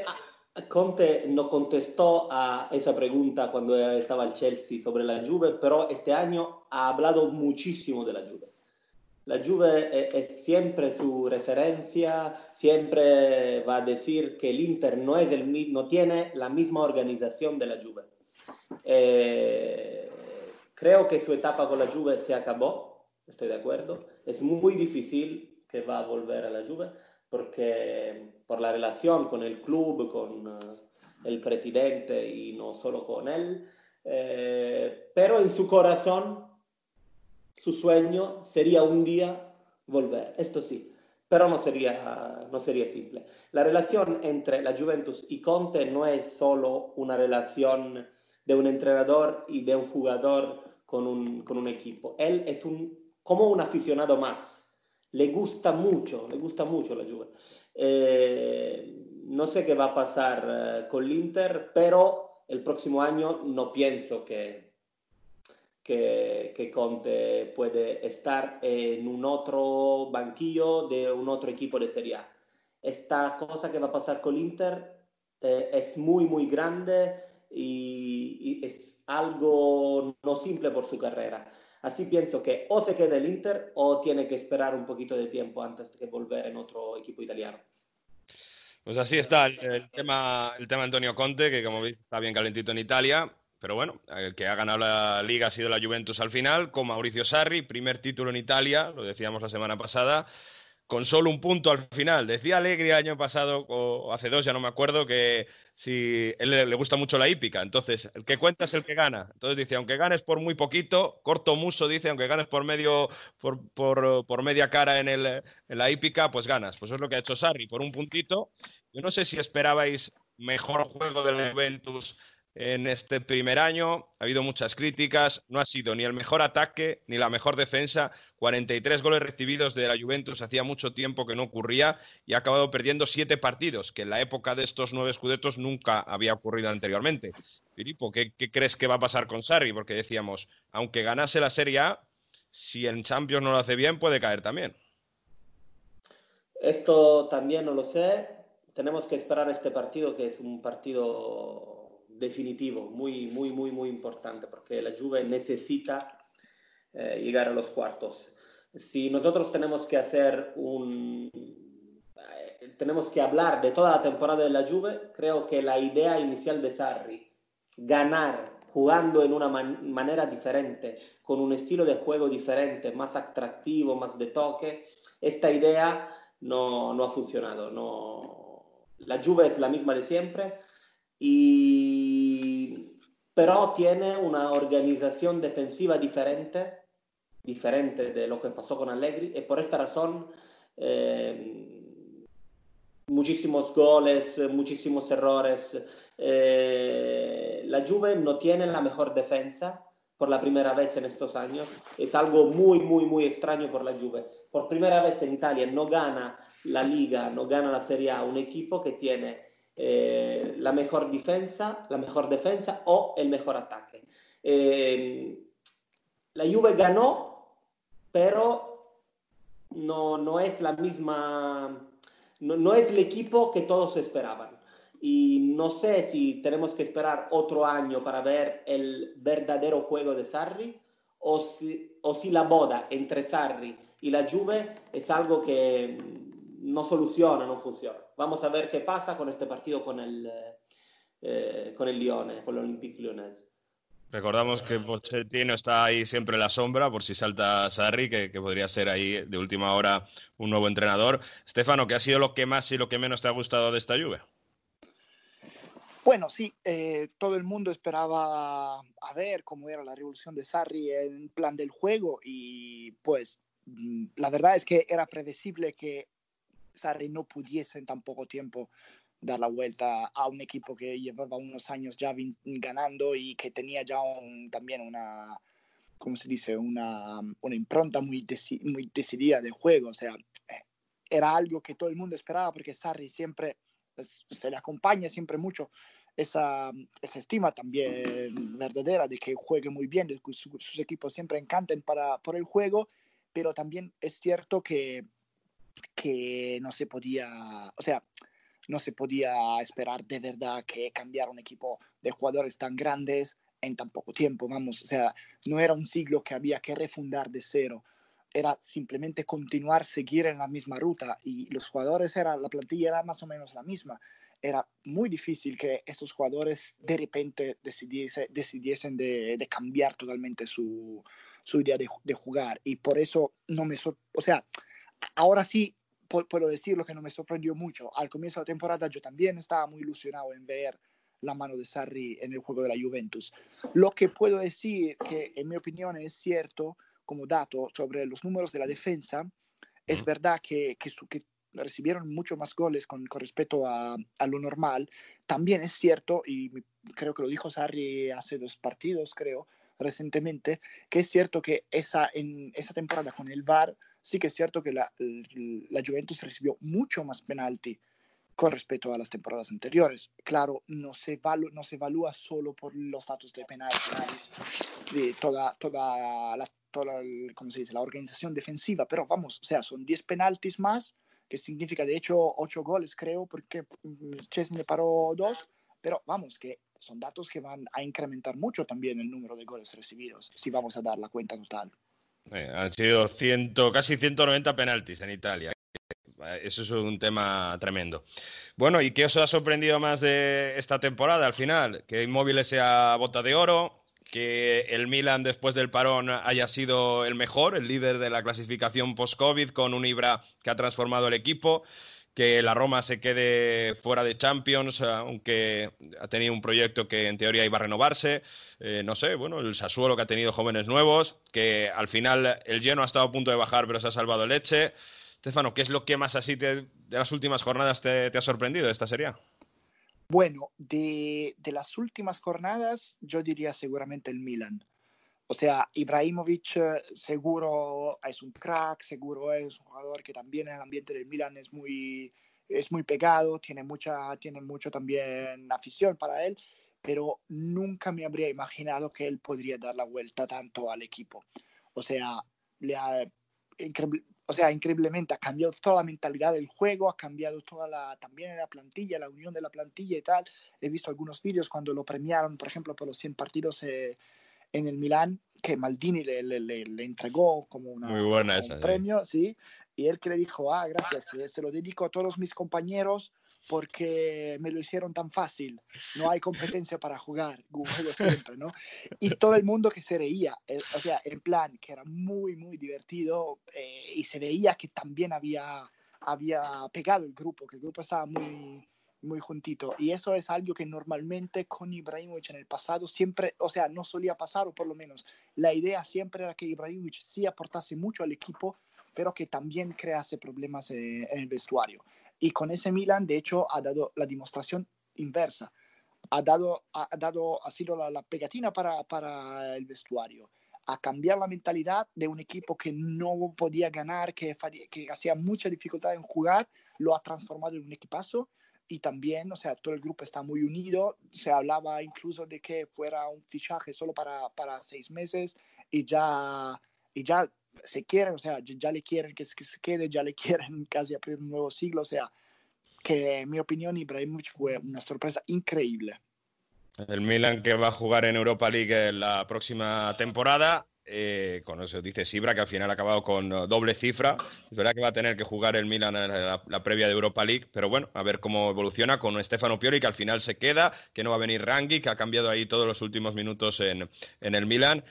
Conte, no contestó a esa pregunta cuando estaba el Chelsea sobre la Juve, pero este año ha hablado muchísimo de la Juve. La Juve es, siempre su referencia, siempre va a decir que el Inter no, es el, no tiene la misma organización de la Juve. Eh, creo que su etapa con la Juve se acabó, estoy de acuerdo. Es muy difícil que va a volver a la Juve porque por la relación con el club, con uh, el presidente y no solo con él, eh, pero en su corazón, su sueño sería un día volver, esto sí, pero no sería, no sería simple. La relación entre la Juventus y Conte no es solo una relación de un entrenador y de un jugador con un, con un equipo. Él es un como un aficionado más. Le gusta mucho, le gusta mucho la Juve. Eh, no sé qué va a pasar eh, con el Inter, pero el próximo año no pienso que, que, que, Conte puede estar en un otro banquillo de un otro equipo de Serie A. Esta cosa que va a pasar con el Inter eh, es muy, muy grande y, y es algo no simple por su carrera. Así pienso que o se queda el Inter o tiene que esperar un poquito de tiempo antes de volver en otro equipo italiano. Pues así está el, tema, el tema Antonio Conte, que como veis está bien calentito en Italia. Pero bueno, el que ha ganado la liga ha sido la Juventus al final, con Mauricio Sarri, primer título en Italia, lo decíamos la semana pasada con solo un punto al final. Decía Alegri el año pasado, o hace dos, ya no me acuerdo, que si él le, gusta mucho la hípica. Entonces, el que cuenta es el que gana. Entonces dice, aunque ganes por muy poquito, corto muso dice, aunque ganes por medio, por, por, media cara en, el, en la hípica, pues ganas. Pues es lo que ha hecho Sarri, por un puntito. Yo no sé si esperabais mejor juego del Juventus en este primer año. Ha habido muchas críticas, no ha sido ni el mejor ataque ni la mejor defensa. 43 goles recibidos de la Juventus hacía mucho tiempo que no ocurría y ha acabado perdiendo siete partidos, que en la época de estos nueve escudetos nunca había ocurrido anteriormente. Filipo, ¿qué, ¿qué, crees que va a pasar con Sarri? Porque decíamos, aunque ganase la Serie A, si en Champions no lo hace bien, puede caer también. Esto también no lo sé. Tenemos que esperar este partido, que es un partido definitivo, muy, muy, muy, muy importante, porque la Juve necesita eh, llegar a los cuartos. Si nosotros tenemos que hacer un... Eh, tenemos que hablar de toda la temporada de la Juve, creo que la idea inicial de Sarri, ganar jugando en una manera diferente, con un estilo de juego diferente, más atractivo, más de toque, esta idea no, no ha funcionado. No... La Juve es la misma de siempre, y, pero tiene una organización defensiva diferente, diferente de lo que pasó con Allegri, y por esta razón eh, muchísimos goles, muchísimos errores. Eh, la Juve no tiene la mejor defensa por la primera vez en estos años. Es algo muy, muy, muy extraño por la Juve. Por primera vez en Italia no gana la Liga, no gana la Serie A un equipo que tiene eh, la mejor defensa, la mejor defensa o el mejor ataque. Eh, la Juve ganó, pero no, no es la misma, no, no, es el equipo que todos esperaban. Y no sé si tenemos que esperar otro año para ver el verdadero juego de Sarri o si, o si la boda entre Sarri y la Juve es algo que no soluciona, no funciona. Vamos a ver qué pasa con este partido con el, eh, con el Lione, con el Olympique Lyonnais. Recordamos que Pochettino está ahí siempre en la sombra, por si salta Sarri, que, podría ser ahí de última hora un nuevo entrenador. Stefano, ¿qué ha sido lo que más y lo que menos te ha gustado de esta lluvia? Bueno, sí, eh, todo el mundo esperaba a ver cómo era la revolución de Sarri en plan del juego y pues mm, la verdad es que era predecible que Sarri no pudiese en tan poco tiempo dar la vuelta a un equipo que llevaba unos años ya ganando y que tenía ya también una, ¿cómo se dice? Una, una impronta muy, decidida de juego. O sea, era algo que todo el mundo esperaba porque Sarri siempre pues, se le acompaña siempre mucho esa, esa estima también verdadera de que juegue muy bien, de que sus equipos siempre encanten para, por el juego, pero también es cierto que, que no se podía, o sea, no se podía esperar de verdad que cambiara un equipo de jugadores tan grandes en tan poco tiempo, vamos, o sea, no era un siglo que había que refundar de cero, era simplemente continuar, seguir en la misma ruta y los jugadores, era, la plantilla era más o menos la misma. Era muy difícil que estos jugadores de repente decidiese, decidiesen de, de, cambiar totalmente su, su idea de, de, jugar y por eso no me... o sea, ahora sí puedo decir lo que no me sorprendió mucho. Al comienzo de la temporada yo también estaba muy ilusionado en ver la mano de Sarri en el juego de la Juventus. Lo que puedo decir que en mi opinión es cierto como dato sobre los números de la defensa, es verdad que, que, que recibieron mucho más goles con, con respecto a, a, lo normal. También es cierto, y creo que lo dijo Sarri hace dos partidos, creo, recientemente, que es cierto que esa, en esa temporada con el VAR, sí que es cierto que la, la Juventus recibió mucho más penalti con respecto a las temporadas anteriores. Claro, no se, evalu no se evalúa solo por los datos de penaltis, de toda, toda, la, toda ¿cómo se dice? la organización defensiva, pero vamos, o sea, son 10 penaltis más, que significa de hecho 8 goles, creo, porque Chesney paró 2, pero vamos, que son datos que van a incrementar mucho también el número de goles recibidos, si vamos a dar la cuenta total. Eh, han sido casi 190 penaltis en Italia. Eso es un tema tremendo. Bueno, ¿y qué os ha sorprendido más de esta temporada al final? Que Inmóviles sea bota de oro, que el Milan después del parón haya sido el mejor, el líder de la clasificación post-COVID con un Ibra que ha transformado el equipo, que la Roma se quede fuera de Champions, aunque ha tenido un proyecto que en teoría iba a renovarse, eh, no sé, bueno, el Sassuolo que ha tenido jóvenes nuevos, que al final el lleno ha estado a punto de bajar pero se ha salvado leche. Stefano, ¿qué es lo que más así de las últimas jornadas te, te, ha sorprendido de esta serie? Bueno, de, de, las últimas jornadas yo diría seguramente el Milan. O sea, Ibrahimovic seguro es un crack, seguro es un jugador que también en el ambiente del Milan es muy, es muy pegado, tiene, mucha, tiene mucho también afición para él, pero nunca me habría imaginado que él podría dar la vuelta tanto al equipo. O sea, le ha, o sea, increíblemente ha cambiado toda la mentalidad del juego, ha cambiado toda la, también la plantilla, la unión de la plantilla y tal. He visto algunos vídeos cuando lo premiaron, por ejemplo, por los 100 partidos eh, en el Milán, que Maldini le, le, le, le entregó como una, Muy buena un esa, premio, sí. Y él que le dijo, ah, gracias, se lo dedico a todos mis compañeros porque me lo hicieron tan fácil. No hay competencia para jugar, juego siempre, ¿no? Y todo el mundo que se reía, eh, o sea, en plan, que era muy, muy divertido eh, y se veía que también había, había pegado el grupo, que el grupo estaba muy, muy juntito. Y eso es algo que normalmente con Ibrahimovic en el pasado siempre, o sea, no solía pasar, o por lo menos la idea siempre era que Ibrahimovic sí aportase mucho al equipo, pero que también crease problemas eh, en el vestuario. Y con ese Milan, de hecho, ha dado la demostración inversa. Ha, dado, ha, dado, ha sido la, pegatina para, para, el vestuario. A cambiar la mentalidad de un equipo que no podía ganar, que, que hacía mucha dificultad en jugar, lo ha transformado en un equipazo y también, o sea, todo el grupo está muy unido. Se hablaba incluso de que fuera un fichaje solo para, para seis meses y ya, y ya se quieren, o sea, ya le quieren que, se quede, ya le quieren casi abrir un nuevo siglo, o sea, que en mi opinión Ibrahimovic fue una sorpresa increíble. El Milan que va a jugar en Europa League la próxima temporada, eh, con eso dice Sibra, que al final ha acabado con doble cifra. Es verdad que va a tener que jugar el Milan en la, previa de Europa League, pero bueno, a ver cómo evoluciona con Stefano Pioli, que al final se queda, que no va a venir Rangui, que ha cambiado ahí todos los últimos minutos en, en el Milan.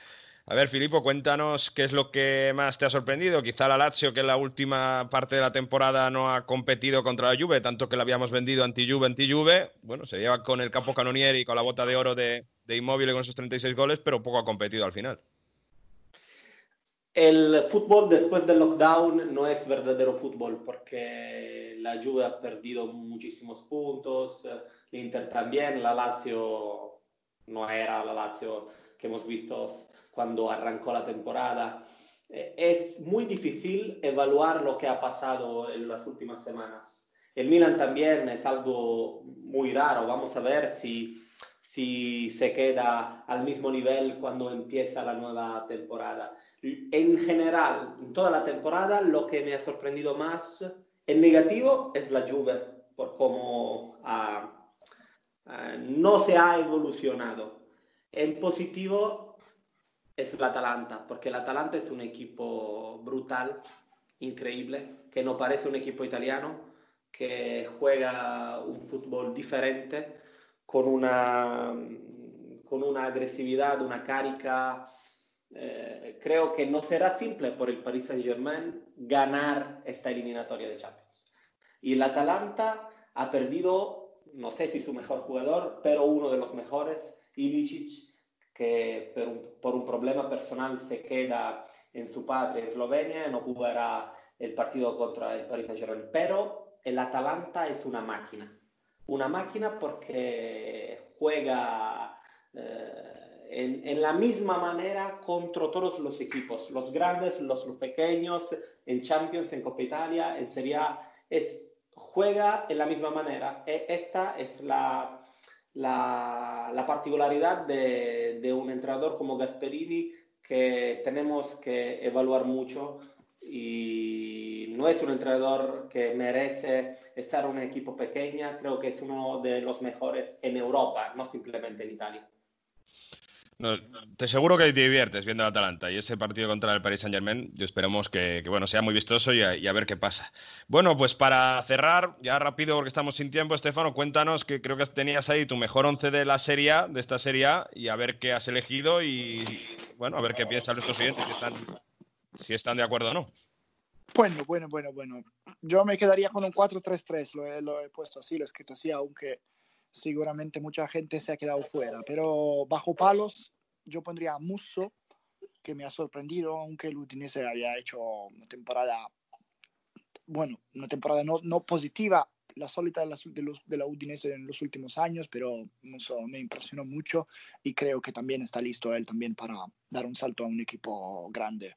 A ver, Filippo, cuéntanos qué es lo que más te ha sorprendido. Quizá la Lazio, que en la última parte de la temporada no ha competido contra la Juve, tanto que la habíamos vendido anti-Juve, anti-Juve. Bueno, se lleva con el capo canonieri y con la bota de oro de, de Inmóvil con esos 36 goles, pero poco ha competido al final. El fútbol después del lockdown no es verdadero fútbol porque la Juve ha perdido muchísimos puntos, el Inter también, la Lazio no era la Lazio que hemos visto cuando arrancó la temporada. Eh, es muy difícil evaluar lo que ha pasado en las últimas semanas. El Milan también es algo muy raro. Vamos a ver si, si se queda al mismo nivel cuando empieza la nueva temporada. En general, en toda la temporada, lo que me ha sorprendido más en negativo es la Juve, por cómo no se ha evolucionado. En positivo es el Atalanta, porque el Atalanta es un equipo brutal, increíble, que no parece un equipo italiano, que juega un fútbol diferente, con una, con una agresividad, una carica. Eh, creo que no será simple por el Paris Saint-Germain ganar esta eliminatoria de Champions. Y el Atalanta ha perdido, no sé si su mejor jugador, pero uno de los mejores, Ilicic, que por un, problema personal se queda en su patria, en Eslovenia, y no jugará el partido contra el Paris Saint-Germain. Pero el Atalanta es una máquina. Una máquina porque juega eh, en, la misma manera contra todos los equipos, los grandes, los, pequeños, en Champions, en Copa Italia, en Serie A. Es, juega en la misma manera. E, esta es la la, particularidad de, un entrenador como Gasperini que tenemos que evaluar mucho y no es un entrenador que merece estar en un equipo pequeño, creo que es uno de los mejores en Europa, no simplemente en Italia te seguro que te diviertes viendo el Atalanta y ese partido contra el Paris Saint Germain, yo esperemos que, bueno, sea muy vistoso y a, ver qué pasa. Bueno, pues para cerrar, ya rápido porque estamos sin tiempo, Estefano, cuéntanos que creo que tenías ahí tu mejor once de la serie de esta serie A, y a ver qué has elegido y, bueno, a ver qué piensan nuestros siguientes, si están, si están de acuerdo o no. Bueno, bueno, bueno, bueno. Yo me quedaría con un 4-3-3, lo, lo, he puesto así, lo he escrito así, aunque seguramente mucha gente se ha quedado fuera, pero bajo palos yo pondría a Musso, que me ha sorprendido, aunque el Udinese había hecho una temporada, bueno, una temporada no, no positiva, la sólita de la, de, los, de la Udinese en los últimos años, pero Musso me impresionó mucho y creo que también está listo él también para dar un salto a un equipo grande.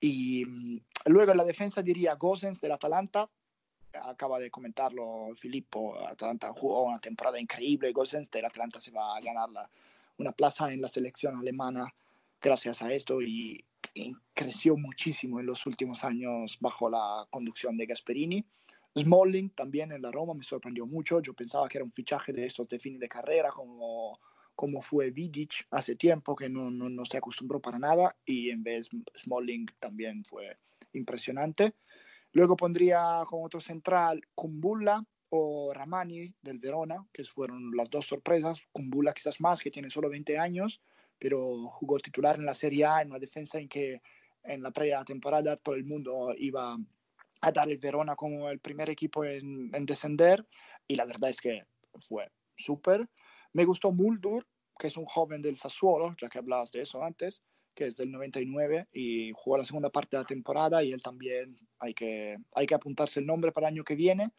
Y mm, luego en la defensa diría Gosens del Atalanta, acaba de comentarlo Filippo, Atalanta jugó una temporada increíble, Gosens del Atalanta se va a ganar una plaza en la selección alemana gracias a esto y, creció muchísimo en los últimos años bajo la conducción de Gasperini. Smalling también en la Roma me sorprendió mucho, yo pensaba que era un fichaje de estos de fin de carrera como, como fue Vidic hace tiempo que no, no, no se acostumbró para nada y en vez Smalling también fue impresionante. Luego pondría como otro central Kumbulla o Ramani del Verona, que fueron las dos sorpresas. Kumbulla quizás más, que tiene solo 20 años, pero jugó titular en la Serie A en una defensa en que en la previa temporada todo el mundo iba a dar el Verona como el primer equipo en, en descender y la verdad es que fue súper. Me gustó Muldur, que es un joven del Sassuolo, ya que hablabas de eso antes, que es del 99 y jugó la segunda parte de la temporada y él también hay que, hay que apuntarse el nombre para el año que viene.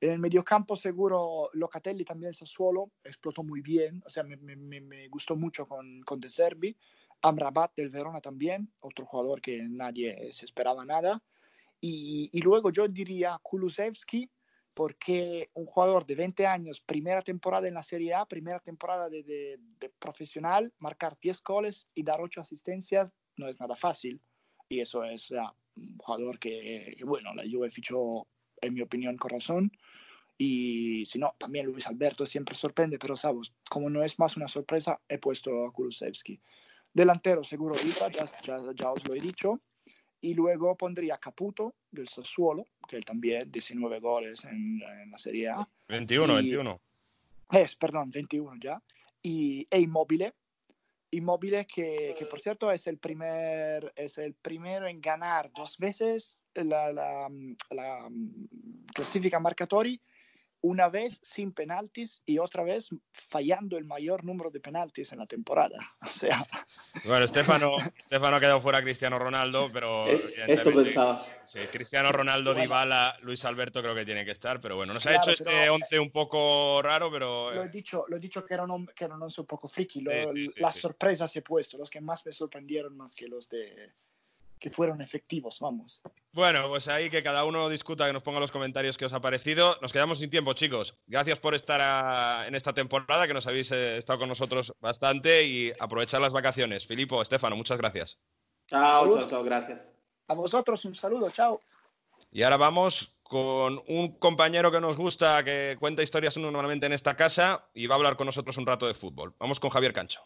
En el mediocampo seguro Locatelli también Sassuolo explotó muy bien, o sea, me, me, me gustó mucho con, con De Serbi. Amrabat del Verona también, otro jugador que nadie se esperaba nada. Y, y luego yo diría Kulusevski, porque un jugador de 20 años, primera temporada en la Serie A, primera temporada de, de, profesional, marcar 10 goles y dar 8 asistencias no es nada fácil. Y eso es un jugador que, bueno, la Juve fichó, en mi opinión, con razón. Y si no, también Luis Alberto siempre sorprende, pero sabes, como no es más una sorpresa, he puesto a Kulusevski. Delantero, seguro ya, ya, ya os lo he dicho. Y luego pondría Caputo del Sassuolo, que también 19 goles en, la Serie A. 21, 21. Es, perdón, 21 ya. Y, e Immobile. Inmóvil que, que, por cierto es el, primer, es el primero en ganar dos veces la, la, la clasifica marcatori una vez sin penaltis y otra vez fallando el mayor número de penaltis en la temporada. O sea. Bueno, Estefano, Estefano ha quedado fuera Cristiano Ronaldo, pero. Eh, esto pensaba. Sí, Cristiano Ronaldo, bueno. Dybala, Luis Alberto creo que tiene que estar, pero bueno, nos claro, ha hecho este 11 un poco raro, pero. Lo he dicho, lo he dicho que era un, que era un 11 un poco friki. Lo, sí, sí, las sí, sorpresas he puesto, los que más me sorprendieron más que los de que fueron efectivos, vamos. Bueno, pues ahí que cada uno discuta, que nos ponga los comentarios que os ha parecido. Nos quedamos sin tiempo, chicos. Gracias por estar a, en esta temporada, que nos habéis eh, estado con nosotros bastante y aprovechar las vacaciones. Filipo, Estefano, muchas gracias. Chao, chao, chao, gracias. A vosotros un saludo, chao. Y ahora vamos con un compañero que nos gusta, que cuenta historias normalmente en esta casa y va a hablar con nosotros un rato de fútbol. Vamos con Javier Cancho.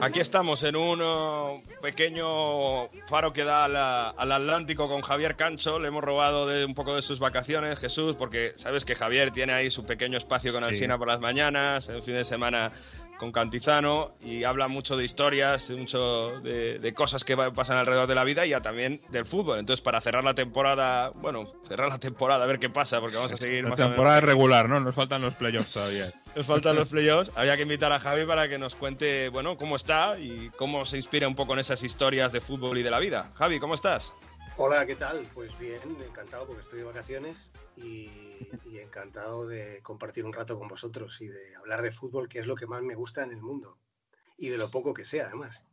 Aquí estamos en un uh, pequeño faro que da al, al, Atlántico con Javier Cancho. Le hemos robado de un poco de sus vacaciones, Jesús, porque sabes que Javier tiene ahí su pequeño espacio con Alsina sí. por las mañanas, el fin de semana con Cantizano y habla mucho de historias, mucho de, de, cosas que pasan alrededor de la vida y ya también del fútbol. Entonces, para cerrar la temporada, bueno, cerrar la temporada, a ver qué pasa, porque vamos a seguir la más temporada regular, ¿no? Nos faltan los playoffs todavía. Nos faltan los playoffs. Había que invitar a Javi para que nos cuente, bueno, cómo está y cómo se inspira un poco en esas historias de fútbol y de la vida. Javi, ¿cómo estás? Hola, ¿qué tal? Pues bien, encantado porque estoy de vacaciones y, y, encantado de compartir un rato con vosotros y de hablar de fútbol, que es lo que más me gusta en el mundo. Y de lo poco que sea, además.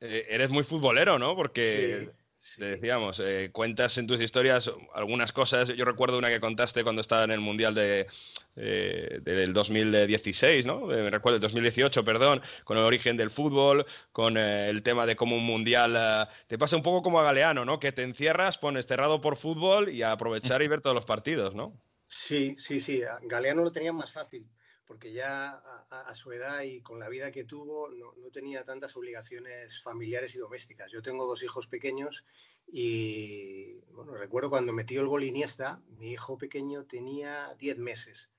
Eh, eres muy futbolero, ¿no? Porque sí, sí. te decíamos, eh, cuentas en tus historias algunas cosas. Yo recuerdo una que contaste cuando estaba en el Mundial de, eh, del 2016, ¿no? Me recuerdo, el 2018, perdón, con el origen del fútbol, con eh, el tema de cómo un Mundial eh, te pasa un poco como a Galeano, ¿no? Que te encierras, pones cerrado por fútbol y a aprovechar y ver todos los partidos, ¿no? Sí, sí, sí. Galeano lo tenía más fácil porque ya a, a, su edad y con la vida que tuvo no, no, tenía tantas obligaciones familiares y domésticas. Yo tengo dos hijos pequeños y bueno, recuerdo cuando metió el gol Iniesta, mi hijo pequeño tenía 10 meses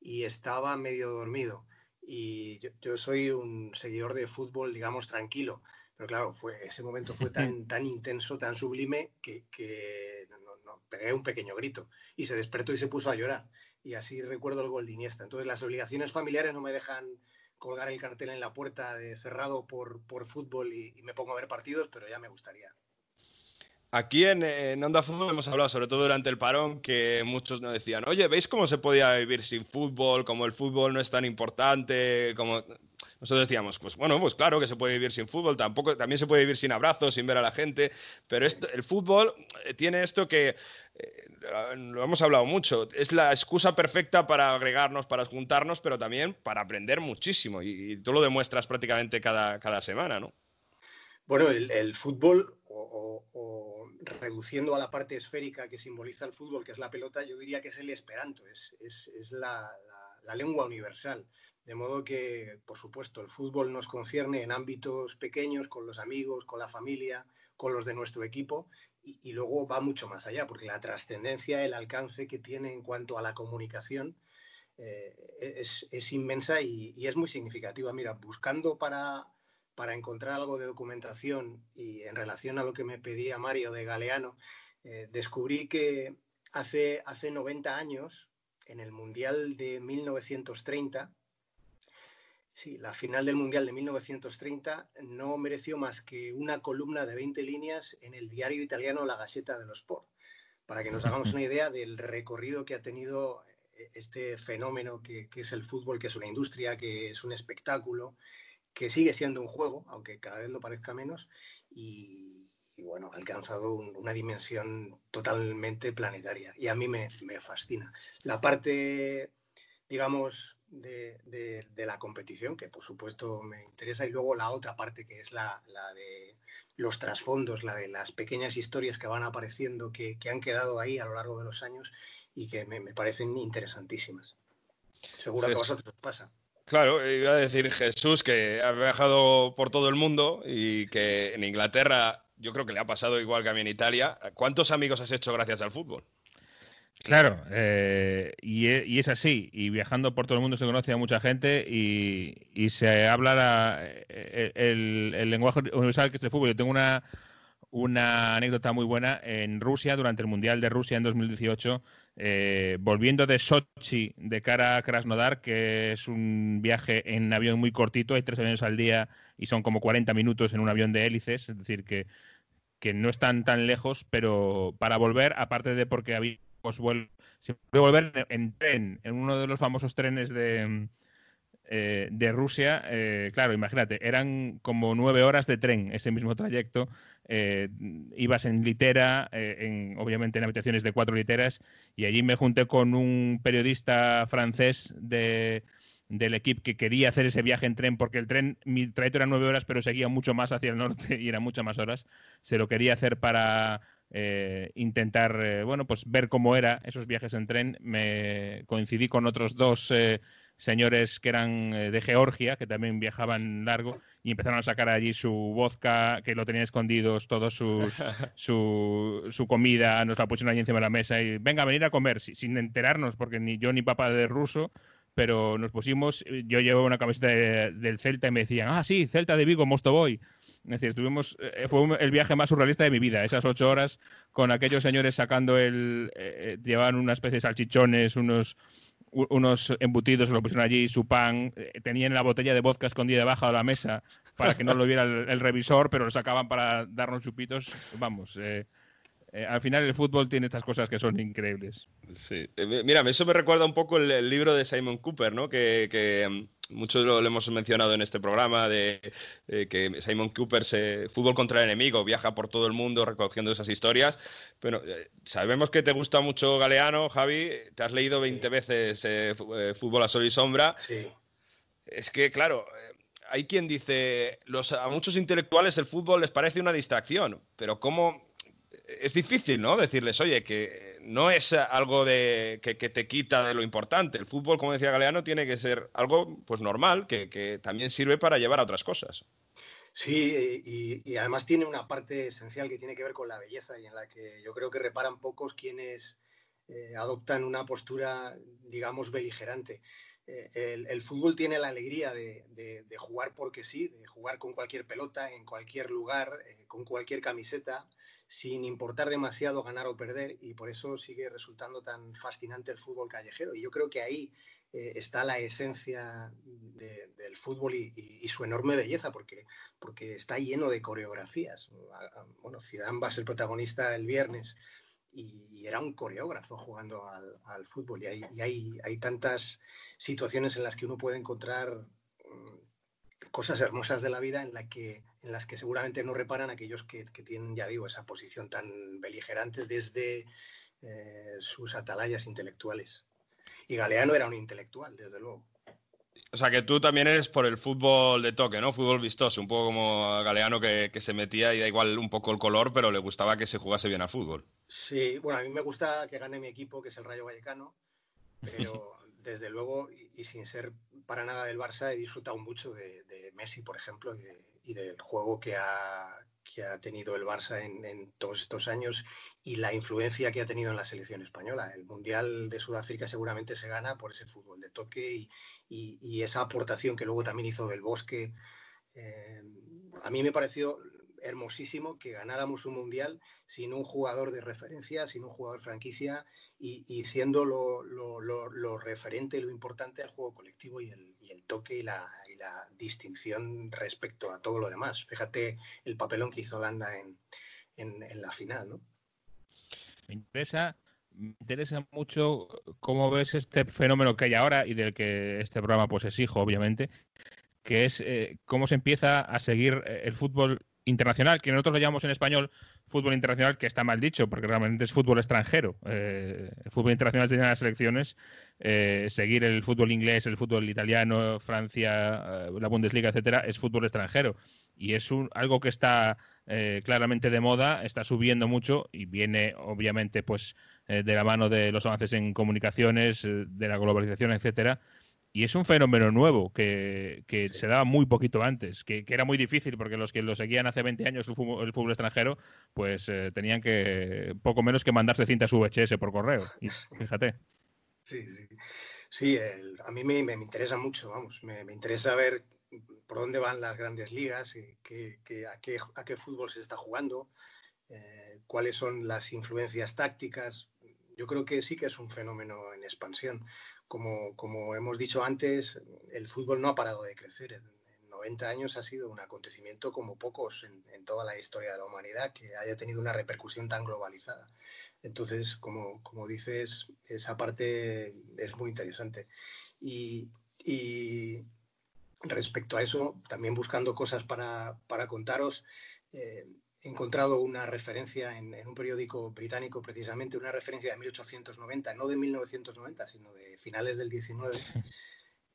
y estaba medio dormido. Y yo, yo, soy un seguidor de fútbol, digamos, tranquilo. Pero claro, fue, ese momento fue tan, tan intenso, tan sublime, que, que no, no, pegué un pequeño grito. Y se despertó y se puso a llorar y así recuerdo el gol de Iniesta. Entonces las obligaciones familiares no me dejan colgar el cartel en la puerta de cerrado por, por fútbol y, y, me pongo a ver partidos, pero ya me gustaría. Aquí en, en, Onda Fútbol hemos hablado, sobre todo durante el parón, que muchos nos decían, oye, ¿veis cómo se podía vivir sin fútbol? Como el fútbol no es tan importante, como... Nosotros decíamos, pues bueno, pues claro que se puede vivir sin fútbol, tampoco, también se puede vivir sin abrazos, sin ver a la gente, pero esto, el fútbol tiene esto que, eh, lo hemos hablado mucho, es la excusa perfecta para agregarnos, para juntarnos, pero también para aprender muchísimo, y, y tú lo demuestras prácticamente cada, cada semana, ¿no? Bueno, el, el fútbol, o, o, reduciendo a la parte esférica que simboliza el fútbol, que es la pelota, yo diría que es el esperanto, es, es, es la, la, la, lengua universal. De modo que, por supuesto, el fútbol nos concierne en ámbitos pequeños, con los amigos, con la familia, con los de nuestro equipo, y, y luego va mucho más allá, porque la trascendencia, el alcance que tiene en cuanto a la comunicación eh, es, es, inmensa y, y es muy significativa. Mira, buscando para para encontrar algo de documentación y en relación a lo que me pedía Mario de Galeano, eh, descubrí que hace, hace 90 años, en el Mundial de 1930, sí, la final del Mundial de 1930 no mereció más que una columna de 20 líneas en el diario italiano La Gazzetta dello Sport, para que nos hagamos una idea del recorrido que ha tenido eh, este fenómeno que es el fútbol, que es una industria, que es un espectáculo, que sigue siendo un juego, aunque cada vez lo parezca menos, y, y bueno, ha alcanzado un, una dimensión totalmente planetaria y a mí me, me fascina. La parte, digamos, de, de, de, la competición, que por supuesto me interesa, y luego la otra parte que es la, la de los trasfondos, la de las pequeñas historias que van apareciendo, que, que, han quedado ahí a lo largo de los años y que me, me parecen interesantísimas. Seguro sí, que a vosotros os pasa. Claro, iba a decir Jesús que ha viajado por todo el mundo y que en Inglaterra yo creo que le ha pasado igual que a mí en Italia. ¿Cuántos amigos has hecho gracias al fútbol? Claro, eh, e, y, es así. Y viajando por todo el mundo se conoce a mucha gente y, se habla eh, el, lenguaje universal que es el fútbol. Yo tengo una anécdota muy buena en Rusia, durante el Mundial de Rusia en 2018. Eh, volviendo de Sochi de cara a Krasnodar, que es un viaje en avión muy cortito, hay tres aviones al día y son como 40 minutos en un avión de hélices, es decir, que, que no están tan lejos, pero para volver, aparte de porque había se puede volver en tren, en uno de los famosos trenes de, eh, de Rusia, eh, claro, imagínate, eran como nueve horas de tren ese mismo trayecto. Eh, ibas en litera, en, obviamente en habitaciones de cuatro literas, y allí me junté con un periodista francés de, del equipo que quería hacer ese viaje en tren, porque el tren, mi trayecto era nueve horas, pero seguía mucho más hacia el norte y eran muchas más horas. Se lo quería hacer para intentar, bueno, pues ver cómo era esos viajes en tren. Me coincidí con otros dos señores que eran eh, de Georgia, que también viajaban largo, y empezaron a sacar allí su vodka, que lo tenían escondidos, todos sus, su, su comida, nos la pusieron allí encima de la mesa y venga a venir a comer, sin enterarnos, porque ni yo ni papá de ruso, pero nos pusimos, yo llevaba una camiseta del Celta y me decían, ah, sí, Celta de Vigo, Mostoboy. Es decir, tuvimos, eh, fue el viaje más surrealista de mi vida, esas ocho horas con aquellos señores sacando el, eh, llevaban una especie de salchichones, unos unos embutidos, lo pusieron allí, su pan, eh, tenían la botella de vodka escondida debajo de la mesa para que no lo viera el, revisor, pero lo sacaban para darnos chupitos. Vamos, eh, eh, al final el fútbol tiene estas cosas que son increíbles. Sí, mira, eso me recuerda un poco el, libro de Simon Cooper, ¿no? Que, mm, muchos lo, hemos mencionado en este programa, de que Simon Cooper, se, fútbol contra el enemigo, viaja por todo el mundo recogiendo esas historias. Pero sabemos que te gusta mucho Galeano, Javi, te has leído 20 veces Fútbol a Sol y Sombra. Sí. Es que, claro, hay quien dice, los, a muchos intelectuales el fútbol les parece una distracción, pero ¿cómo es difícil, ¿no? Decirles, oye, que no es algo de, que, te quita de lo importante. El fútbol, como decía Galeano, tiene que ser algo pues normal, que, también sirve para llevar a otras cosas. Sí, y, además tiene una parte esencial que tiene que ver con la belleza y en la que yo creo que reparan pocos quienes eh, adoptan una postura, digamos, beligerante. Eh, el, fútbol tiene la alegría de, jugar porque sí, de jugar con cualquier pelota, en cualquier lugar, eh, con cualquier camiseta, sin importar demasiado ganar o perder, y por eso sigue resultando tan fascinante el fútbol callejero. Y yo creo que ahí eh, está la esencia del fútbol y, su enorme belleza, porque, porque está lleno de coreografías. Bueno, Zidane va a ser protagonista el viernes y, era un coreógrafo jugando al, fútbol. Y, hay, hay, tantas situaciones en las que uno puede encontrar mm, cosas hermosas de la vida en, la que, en las que seguramente no reparan aquellos que, tienen, ya digo, esa posición tan beligerante desde eh, sus atalayas intelectuales. Y Galeano era un intelectual, desde luego. O sea, que tú también eres por el fútbol de toque, ¿no? Fútbol vistoso, un poco como Galeano que, se metía y da igual un poco el color, pero le gustaba que se jugase bien al fútbol. Sí, bueno, a mí me gusta que gane mi equipo, que es el Rayo Vallecano, pero desde luego, y, sin ser para nada del Barça, he disfrutado mucho de, Messi, por ejemplo, y, del juego que ha, que ha tenido el Barça en, todos estos años y la influencia que ha tenido en la selección española. El Mundial de Sudáfrica seguramente se gana por ese fútbol de toque y, esa aportación que luego también hizo del Bosque. Eh, a mí me pareció hermosísimo que ganáramos un mundial sin un jugador de referencia, sin un jugador franquicia y, siendo lo, lo, lo, referente, lo importante al juego colectivo y el, el toque y la, y la, distinción respecto a todo lo demás. Fíjate el papelón que hizo Holanda en, en, la final, ¿no? Me interesa, me interesa mucho cómo ves este fenómeno que hay ahora y del que este programa pues es hijo, obviamente, que es eh, cómo se empieza a seguir eh, el fútbol internacional, que nosotros lo llamamos en español fútbol internacional, que está mal dicho, porque realmente es fútbol extranjero. Eh, el fútbol internacional tiene las selecciones, eh, seguir el fútbol inglés, el fútbol italiano, Francia, eh, la Bundesliga, etcétera, es fútbol extranjero. Y es un, algo que está claramente de moda, está subiendo mucho y viene, obviamente, pues de la mano de los avances en comunicaciones, de la globalización, etcétera y es un fenómeno nuevo que, se daba muy poquito antes, que, era muy difícil porque los que lo seguían hace 20 años el fútbol, extranjero, pues eh, tenían que poco menos que mandarse cintas VHS por correo. Y, fíjate. Sí, sí. Sí, a mí me, interesa mucho, vamos, me, interesa ver por dónde van las grandes ligas, y a, qué, fútbol se está jugando, eh, cuáles son las influencias tácticas. Yo creo que sí que es un fenómeno en expansión como, hemos dicho antes, el fútbol no ha parado de crecer. En, 90 años ha sido un acontecimiento como pocos en, toda la historia de la humanidad que haya tenido una repercusión tan globalizada. Entonces, como, dices, esa parte es muy interesante. Y, respecto a eso, también buscando cosas para, contaros, eh, encontrado una referencia en, un periódico británico, precisamente una referencia de 1890, no de 1990, sino de finales del 19.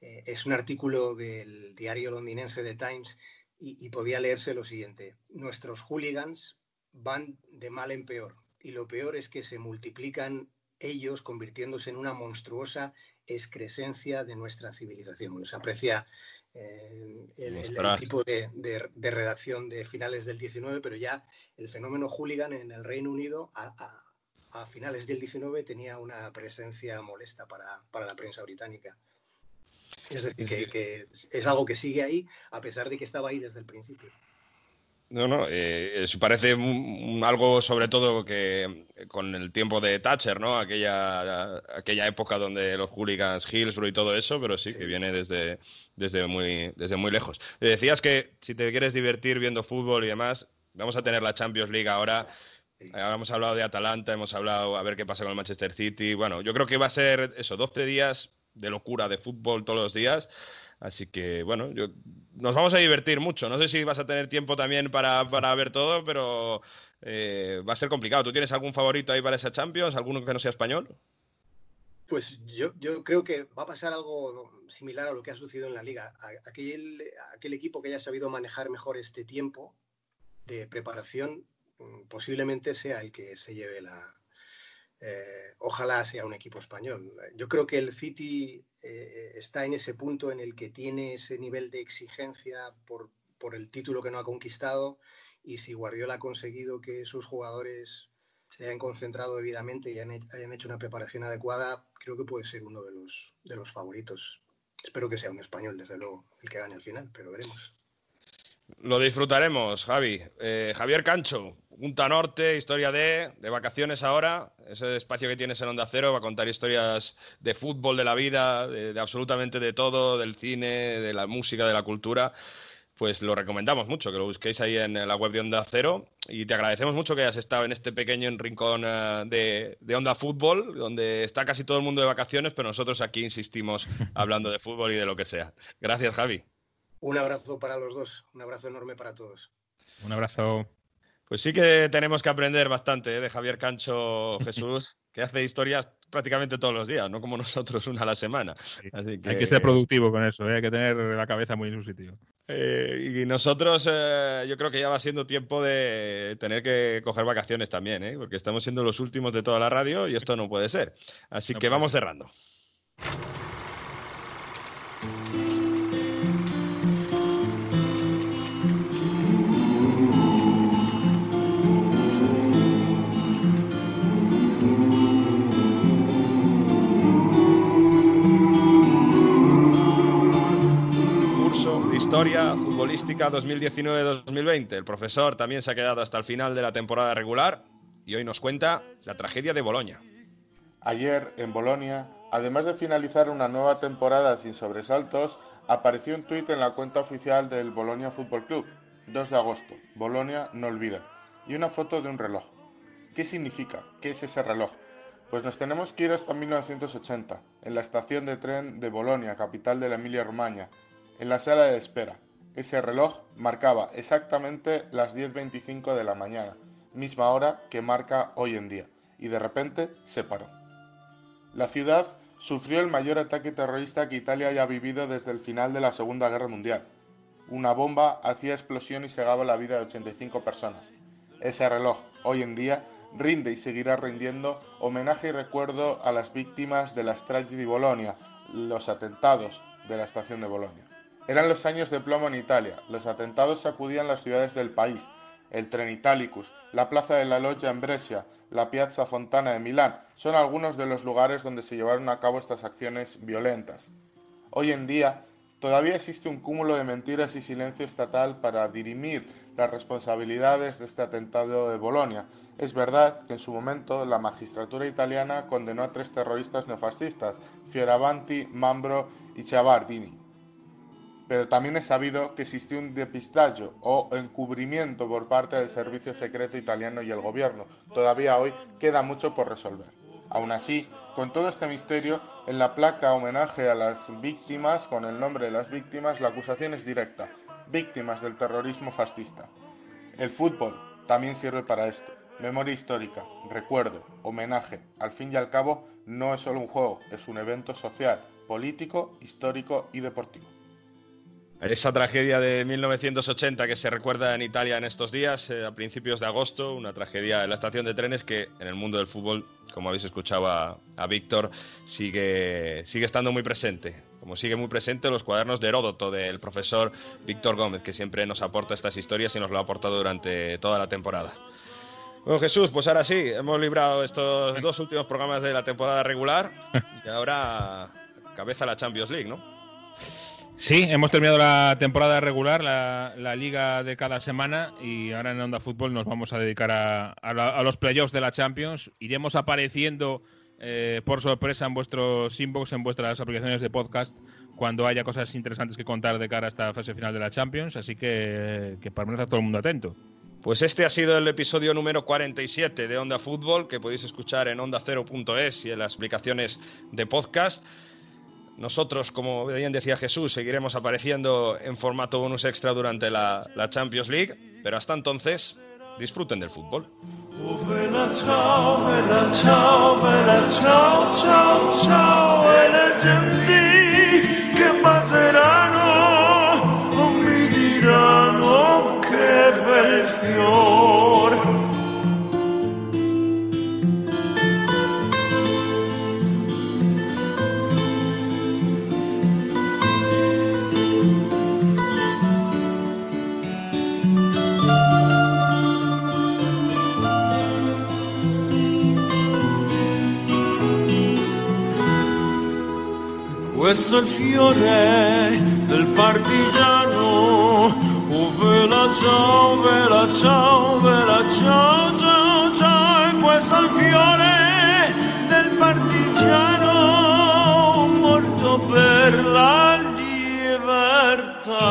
Eh, es un artículo del diario londinense The Times y, podía leerse lo siguiente. Nuestros hooligans van de mal en peor y lo peor es que se multiplican ellos convirtiéndose en una monstruosa excrescencia de nuestra civilización. se aprecia eh, el, tipo de, redacción de finales del 19, pero ya el fenómeno hooligan en el Reino Unido a, finales del 19 tenía una presencia molesta para, la prensa británica. Es decir, que, es algo que sigue ahí a pesar de que estaba ahí desde el principio. No, no, eh, parece algo sobre todo que con el tiempo de Thatcher, ¿no? Aquella, aquella época donde los hooligans, Hillsborough y todo eso, pero sí, que viene desde, desde, muy, desde muy lejos. Decías que si te quieres divertir viendo fútbol y demás, vamos a tener la Champions League ahora. Ahora hemos hablado de Atalanta, hemos hablado a ver qué pasa con el Manchester City. Bueno, yo creo que va a ser eso, 12 días de locura de fútbol todos los días. Así que, bueno, yo, nos vamos a divertir mucho. No sé si vas a tener tiempo también para, ver todo, pero eh, va a ser complicado. ¿Tú tienes algún favorito ahí para esa Champions? ¿Alguno que no sea español? Pues yo, yo creo que va a pasar algo similar a lo que ha sucedido en la liga. Aquel, aquel equipo que haya sabido manejar mejor este tiempo de preparación mm, posiblemente sea el que se lleve la, eh, ojalá sea un equipo español. Yo creo que el City eh, está en ese punto en el que tiene ese nivel de exigencia por, el título que no ha conquistado y si Guardiola ha conseguido que sus jugadores se hayan concentrado debidamente y hayan hecho una preparación adecuada, creo que puede ser uno de los, de los favoritos. Espero que sea un español, desde luego, el que gane al final, pero veremos. Lo disfrutaremos, Javi. Eh, Javier Cancho, Punta Norte, historia de, de vacaciones ahora, ese espacio que tienes en Onda Cero va a contar historias de fútbol, de la vida, de, absolutamente de todo, del cine, de la música, de la cultura pues lo recomendamos mucho, que lo busquéis ahí en la web de Onda Cero. Y te agradecemos mucho que hayas estado en este pequeño rincón eh, de, de, Onda Fútbol, donde está casi todo el mundo de vacaciones, pero nosotros aquí insistimos hablando de fútbol y de lo que sea. Gracias, Javi. Un abrazo para los dos, un abrazo enorme para todos. Un abrazo. Pues sí que tenemos que aprender bastante ¿eh? de Javier Cancho Jesús, que hace historias prácticamente todos los días, no como nosotros una a la semana. Hay que ser productivo con eso, ¿eh? hay que tener la cabeza muy en su sitio. Eh, y nosotros, yo creo que ya va siendo tiempo de tener que coger vacaciones también, porque estamos siendo los últimos de toda la radio y esto no puede ser. Así que vamos cerrando. Historia futbolística 2019-2020. El profesor también se ha quedado hasta el final de la temporada regular y hoy nos cuenta la tragedia de Bolonia. Ayer, en Bolonia, además de finalizar una nueva temporada sin sobresaltos, apareció un tuit en la cuenta oficial del Bolonia Fútbol Club, 2 de agosto, Bolonia no olvida, y una foto de un reloj. ¿Qué significa? ¿Qué es ese reloj? Pues nos tenemos que ir hasta 1980, en la estación de tren de Bolonia, capital de la Emilia-Romagna, en la sala de espera. Ese reloj marcaba exactamente las 10.25 de la mañana, misma hora que marca hoy en día, y de repente se paró. La ciudad sufrió el mayor ataque terrorista que Italia haya vivido desde el final de la Segunda Guerra Mundial. Una bomba hacía explosión y segaba la vida de 85 personas. Ese reloj, hoy en día, rinde y seguirá rindiendo homenaje y recuerdo a las víctimas de la Strage di Bolonia, los atentados de la estación de Bolonia. Eran los años de plomo en Italia, los atentados sacudían las ciudades del país, el Tren Italicus, la Plaza de la Loggia en Brescia, la Piazza Fontana de Milán, son algunos de los lugares donde se llevaron a cabo estas acciones violentas. Hoy en día, todavía existe un cúmulo de mentiras y silencio estatal para dirimir las responsabilidades de este atentado de Bolonia. Es verdad que en su momento la magistratura italiana condenó a tres terroristas neofascistas, Fioravanti, Mambro y Ciavardini. Pero también es sabido que existió un depistaggio o encubrimiento por parte del servicio secreto italiano y el gobierno. Todavía hoy queda mucho por resolver. Aún así, con todo este misterio, en la placa homenaje a las víctimas, con el nombre de las víctimas, la acusación es directa, víctimas del terrorismo fascista. El fútbol también sirve para esto. Memoria histórica, recuerdo, homenaje. Al fin y al cabo, no es solo un juego, es un evento social, político, histórico y deportivo. Esa tragedia de 1980 que se recuerda en Italia en estos días, eh, a principios de agosto, una tragedia en la estación de trenes que en el mundo del fútbol, como habéis escuchado a, Víctor, sigue, sigue estando muy presente. Como sigue muy presente los cuadernos de Heródoto del profesor Víctor Gómez, que siempre nos aporta estas historias y nos lo ha aportado durante toda la temporada. Bueno, Jesús, pues ahora sí, hemos librado estos dos últimos programas de la temporada regular y ahora cabeza la Champions League, ¿no? Sí, hemos terminado la temporada regular, la, liga de cada semana y ahora en Onda Fútbol nos vamos a dedicar a, los playoffs de la Champions. Iremos apareciendo eh, por sorpresa en vuestros inbox, en vuestras aplicaciones de podcast, cuando haya cosas interesantes que contar de cara a esta fase final de la Champions. Así que, que permanezca todo el mundo atento. Pues este ha sido el episodio número 47 de Onda Fútbol, que podéis escuchar en onda0.es y en las aplicaciones de podcast. Nosotros, como bien decía Jesús, seguiremos apareciendo en formato bonus extra durante la, la Champions League, pero hasta entonces, disfruten del fútbol. Questo è il fiore del partigiano. Oh vela ciao, vela ciao, vela ciao, ciao, ciao. E questo è il fiore del partigiano morto per la libertà.